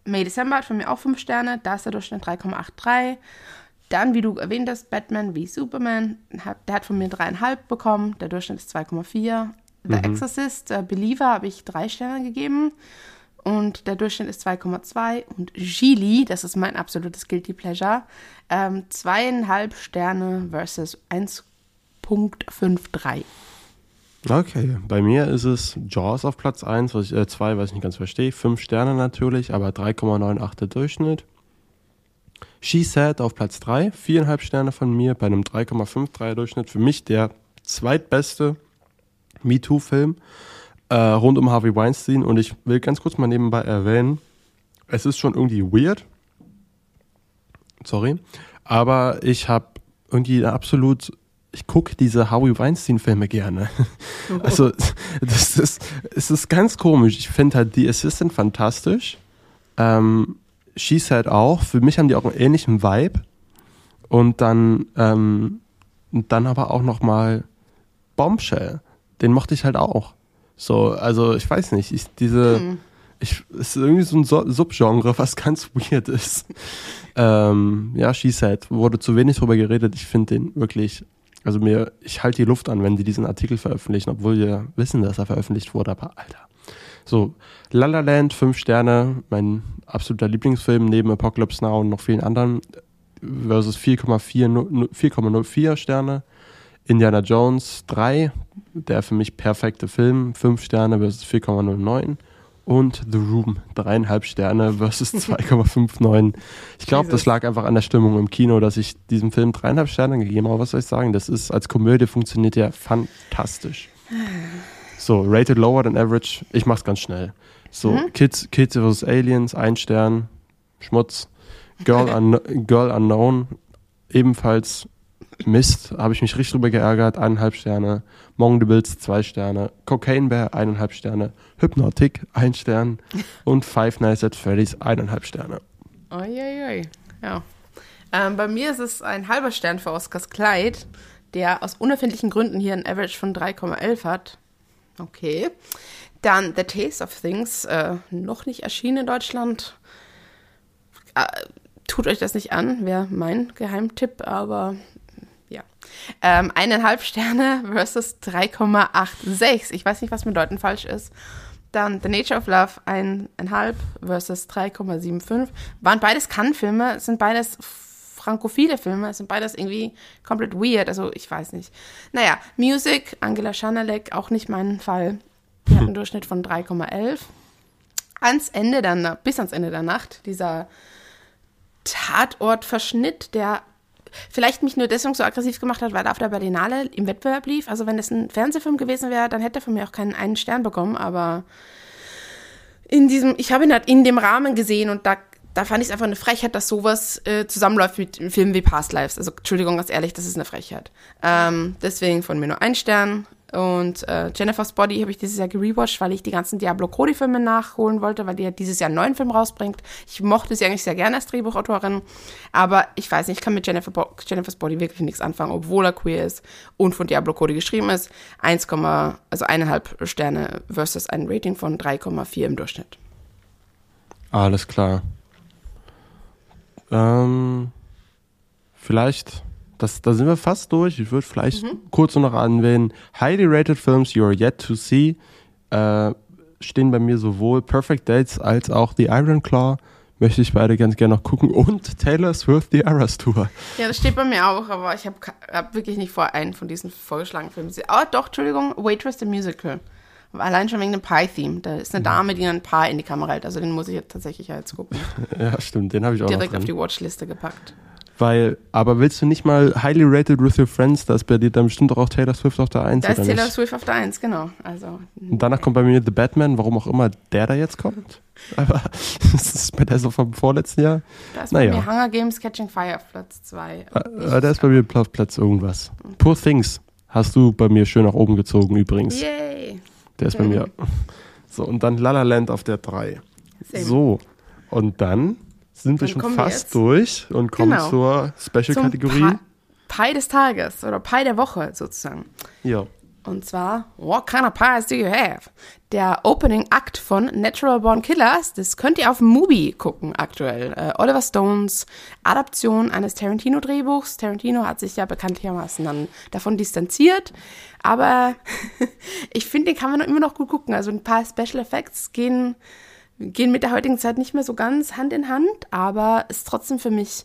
B: May December hat von mir auch fünf Sterne, da ist der Durchschnitt 3,83. Dann, wie du erwähnt hast, Batman wie Superman, der hat von mir dreieinhalb bekommen, der Durchschnitt ist 2,4. The Exorcist, äh, Believer, habe ich drei Sterne gegeben und der Durchschnitt ist 2,2. Und Gili, das ist mein absolutes Guilty Pleasure, ähm, zweieinhalb Sterne versus 1,53.
A: Okay, bei mir ist es Jaws auf Platz 1, was ich, äh, 2, was ich nicht ganz verstehe. 5 Sterne natürlich, aber 3,98 der Durchschnitt. She Said auf Platz 3, 4,5 Sterne von mir, bei einem 3,53er Durchschnitt. Für mich der zweitbeste MeToo-Film äh, rund um Harvey Weinstein. Und ich will ganz kurz mal nebenbei erwähnen, es ist schon irgendwie weird. Sorry. Aber ich habe irgendwie absolut ich gucke diese Harvey Weinstein-Filme gerne. Also, das ist, es ist ganz komisch. Ich finde halt die Assistant fantastisch. Ähm, She Said auch. Für mich haben die auch einen ähnlichen Vibe. Und dann, ähm, dann aber auch nochmal Bombshell. Den mochte ich halt auch. So, also ich weiß nicht, ich, diese, ich, es ist irgendwie so ein so Subgenre, was ganz weird ist. Ähm, ja, She Said, wurde zu wenig drüber geredet. Ich finde den wirklich, also mir, ich halte die Luft an, wenn die diesen Artikel veröffentlichen, obwohl wir wissen, dass er veröffentlicht wurde, aber Alter. So, La La Land, fünf Sterne, mein absoluter Lieblingsfilm neben Apocalypse Now und noch vielen anderen, versus 4,4 4,04 Sterne. Indiana Jones 3, der für mich perfekte Film, 5 Sterne versus 4,09. Und The Room, dreieinhalb Sterne versus 2,59. Ich glaube, das lag einfach an der Stimmung im Kino, dass ich diesem Film dreieinhalb Sterne gegeben habe. Was soll ich sagen? Das ist als Komödie funktioniert der fantastisch. So, rated lower than average. Ich mach's ganz schnell. So, Kids, Kids vs. Aliens, ein Stern, Schmutz. Girl, Un Girl Unknown, ebenfalls Mist, habe ich mich richtig drüber geärgert, eineinhalb Sterne. Mong the Bills, zwei Sterne. Cocaine Bear, eineinhalb Sterne. Hypnotic, ein Stern. Und Five Nights at Freddy's, eineinhalb Sterne.
B: Uiuiui. Ja. Ähm, bei mir ist es ein halber Stern für Oscars Kleid, der aus unerfindlichen Gründen hier ein Average von 3,11 hat. Okay. Dann The Taste of Things, äh, noch nicht erschienen in Deutschland. Äh, tut euch das nicht an, wäre mein Geheimtipp, aber ja. Ähm, eineinhalb Sterne versus 3,86. Ich weiß nicht, was mit Leuten falsch ist. Dann The Nature of Love, eineinhalb versus 3,75. Waren beides Cannes-Filme, sind beides frankophile Filme, sind beides irgendwie komplett weird, also ich weiß nicht. Naja, Music, Angela Schanalek, auch nicht mein Fall. Die hat einen Durchschnitt von 3,11. Ans Ende dann, bis ans Ende der Nacht, dieser Tatortverschnitt, der vielleicht mich nur deswegen so aggressiv gemacht hat, weil er auf der Berlinale im Wettbewerb lief. Also wenn es ein Fernsehfilm gewesen wäre, dann hätte er von mir auch keinen einen Stern bekommen, aber in diesem, ich habe ihn halt in dem Rahmen gesehen und da, da fand ich es einfach eine Frechheit, dass sowas äh, zusammenläuft mit Filmen wie Past Lives. Also Entschuldigung, ganz ehrlich, das ist eine Frechheit. Ähm, deswegen von mir nur ein Stern. Und äh, Jennifer's Body habe ich dieses Jahr gerewatcht, weil ich die ganzen Diablo Cody-Filme nachholen wollte, weil die ja dieses Jahr einen neuen Film rausbringt. Ich mochte sie eigentlich sehr gerne als Drehbuchautorin, aber ich weiß nicht, ich kann mit Jennifer Bo Jennifer's Body wirklich nichts anfangen, obwohl er queer ist und von Diablo Cody geschrieben ist. 1, also eineinhalb Sterne versus ein Rating von 3,4 im Durchschnitt.
A: Alles klar. Ähm, vielleicht, das, da sind wir fast durch. Ich würde vielleicht kurz noch anwählen. Highly rated films you're yet to see äh, stehen bei mir sowohl Perfect Dates als auch The Iron Claw. Möchte ich beide ganz gerne noch gucken. Und Taylor Swift The Eras Tour.
B: Ja, das steht bei mir auch, aber ich habe hab wirklich nicht vor, einen von diesen vorgeschlagenen Filmen zu sehen. Oh, doch, Entschuldigung, Waitress the Musical. Allein schon wegen dem Pie-Theme. Da ist eine Dame, die ein Paar in die Kamera hält. Also den muss ich jetzt tatsächlich jetzt gucken.
A: Ja, stimmt, den habe ich auch
B: Direkt auf die Watchliste gepackt.
A: Weil, aber willst du nicht mal Highly Rated with Your Friends? Da ist bei dir dann bestimmt doch auch Taylor Swift auf der 1,
B: Da ist Taylor
A: nicht?
B: Swift auf der 1, genau. Also,
A: Und danach kommt bei mir The Batman, warum auch immer der da jetzt kommt. Aber das ist bei der so vom vorletzten Jahr.
B: da ist
A: Naja.
B: bei mir Hunger Games Catching Fire auf Platz 2.
A: Äh, der ist bei mir Platz, Platz irgendwas. Poor Things hast du bei mir schön nach oben gezogen übrigens.
B: Yay.
A: Der ist bei mir. So, und dann La La Land auf der 3.
B: Same.
A: So, und dann sind wir
B: Dann
A: schon
B: wir
A: fast
B: jetzt-
A: durch und kommen
B: Genau.
A: zur Special-Kategorie.
B: Pi- des Tages oder Pie der Woche sozusagen.
A: Ja.
B: Und zwar, What kind of pies do you have? Der Opening Act von Natural Born Killers, das könnt ihr auf Mubi gucken aktuell. Äh, Oliver Stones Adaption eines Tarantino-Drehbuchs. Tarantino hat sich ja bekanntlichermaßen dann davon distanziert, aber ich finde, den kann man immer noch gut gucken. Also ein paar Special Effects gehen, gehen mit der heutigen Zeit nicht mehr so ganz Hand in Hand, aber ist trotzdem für mich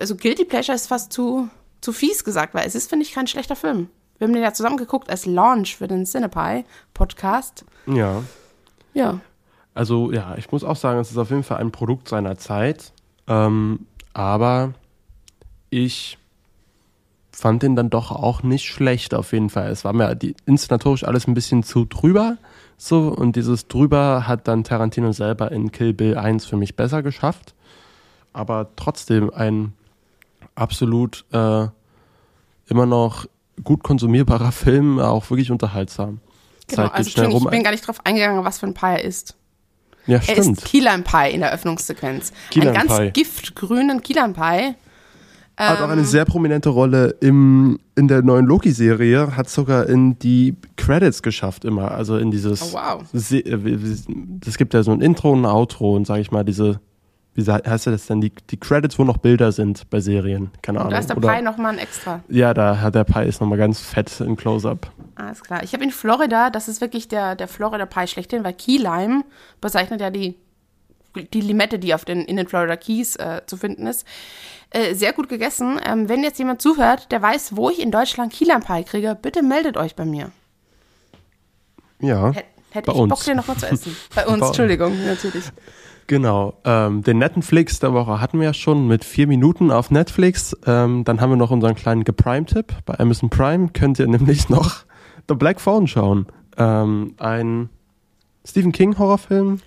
B: also Guilty Pleasure ist fast zu, zu fies gesagt, weil es ist, finde ich, kein schlechter Film. Wir haben den ja zusammen geguckt als Launch für den Cinepie-Podcast.
A: Ja.
B: Ja.
A: Also ja, ich muss auch sagen, es ist auf jeden Fall ein Produkt seiner Zeit. Ähm, aber ich fand den dann doch auch nicht schlecht auf jeden Fall. Es war mir die, inszenatorisch alles ein bisschen zu drüber. So, und dieses drüber hat dann Tarantino selber in Kill Bill 1 für mich besser geschafft. Aber trotzdem ein absolut äh, immer noch gut konsumierbarer Film, auch wirklich unterhaltsam.
B: Genau,
A: Zeit
B: also
A: rum.
B: ich bin gar nicht drauf eingegangen, was für ein Pie er ist.
A: ja,
B: Er
A: stimmt.
B: ist Key Lime Pie in der Öffnungssequenz.
A: Key
B: Einen ganz
A: Pie.
B: giftgrünen Key Lime Pie.
A: Hat auch
B: Ähm.
A: eine sehr prominente Rolle im, in der neuen Loki-Serie, hat sogar in die Credits geschafft immer, also in dieses,
B: Oh, wow.
A: Äh, es gibt ja so ein Intro und ein Outro und sage ich mal diese, wie heißt das denn, die, die Credits, wo noch Bilder sind bei Serien, keine Ahnung.
B: da ist der
A: Oder-
B: Pie nochmal ein extra.
A: ja, da hat der Pie ist nochmal ganz fett in Close-Up.
B: Alles klar. Ich habe in Florida, das ist wirklich der, der Florida Pie schlechthin, weil Key Lime bezeichnet ja die, die Limette, die auf den, in den Florida Keys äh, zu finden ist. Äh, sehr gut gegessen. Ähm, wenn jetzt jemand zuhört, der weiß, wo ich in Deutschland Key Lime Pie kriege, bitte meldet euch bei mir.
A: Ja,
B: Hätte hätt
A: Bei
B: ich
A: uns.
B: Bock, den nochmal zu essen. Bei uns,
A: Bei-
B: Entschuldigung, natürlich.
A: Genau. Ähm, den Netflix der Woche hatten wir ja schon mit vier Minuten auf Netflix. Ähm, dann haben wir noch unseren kleinen Geprime-Tipp. Bei Amazon Prime könnt ihr nämlich noch The Black Phone schauen. Ähm, ein Stephen King Horrorfilm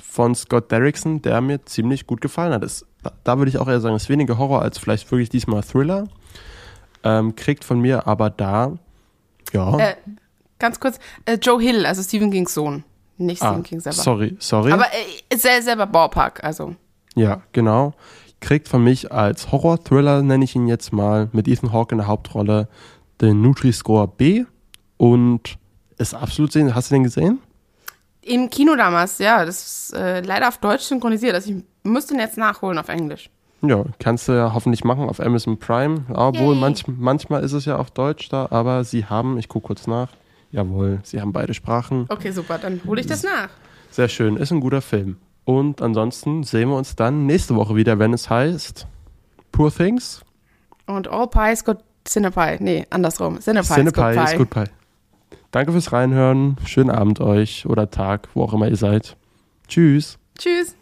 A: von Scott Derrickson, der mir ziemlich gut gefallen hat. Ist, da, da würde ich auch eher sagen, ist weniger Horror als vielleicht wirklich diesmal Thriller. Ähm, kriegt von mir aber da, ja.
B: Äh, ganz kurz, äh, Joe Hill, also Stephen Kings Sohn. Nicht Stephen
A: ah,
B: King selber.
A: sorry, sorry.
B: Aber äh, ist er selber Ballpark, also.
A: Ja, genau. Kriegt von mich als Horror-Thriller, nenne ich ihn jetzt mal, mit Ethan Hawke in der Hauptrolle, den Nutri-Score B und ist absolut sehen. Hast du den gesehen?
B: Im Kino damals, ja, das ist äh, leider auf Deutsch synchronisiert. Also ich müsste ihn jetzt nachholen auf Englisch.
A: Ja, kannst du ja hoffentlich machen auf Amazon Prime. Obwohl, manch, manchmal ist es ja auf Deutsch da, aber sie haben, ich gucke kurz nach, jawohl, sie haben beide Sprachen.
B: Okay, super, dann hole ich das nach.
A: Sehr schön, ist ein guter Film. Und ansonsten sehen wir uns dann nächste Woche wieder, wenn es heißt Poor Things.
B: Und All Pies got Cinepie. Nee, andersrum. Cinepie,
A: Cinepie
B: is good
A: ist
B: pie.
A: gut Pie. Danke fürs Reinhören. Schönen Abend euch oder Tag, wo auch immer ihr seid. Tschüss.
B: Tschüss.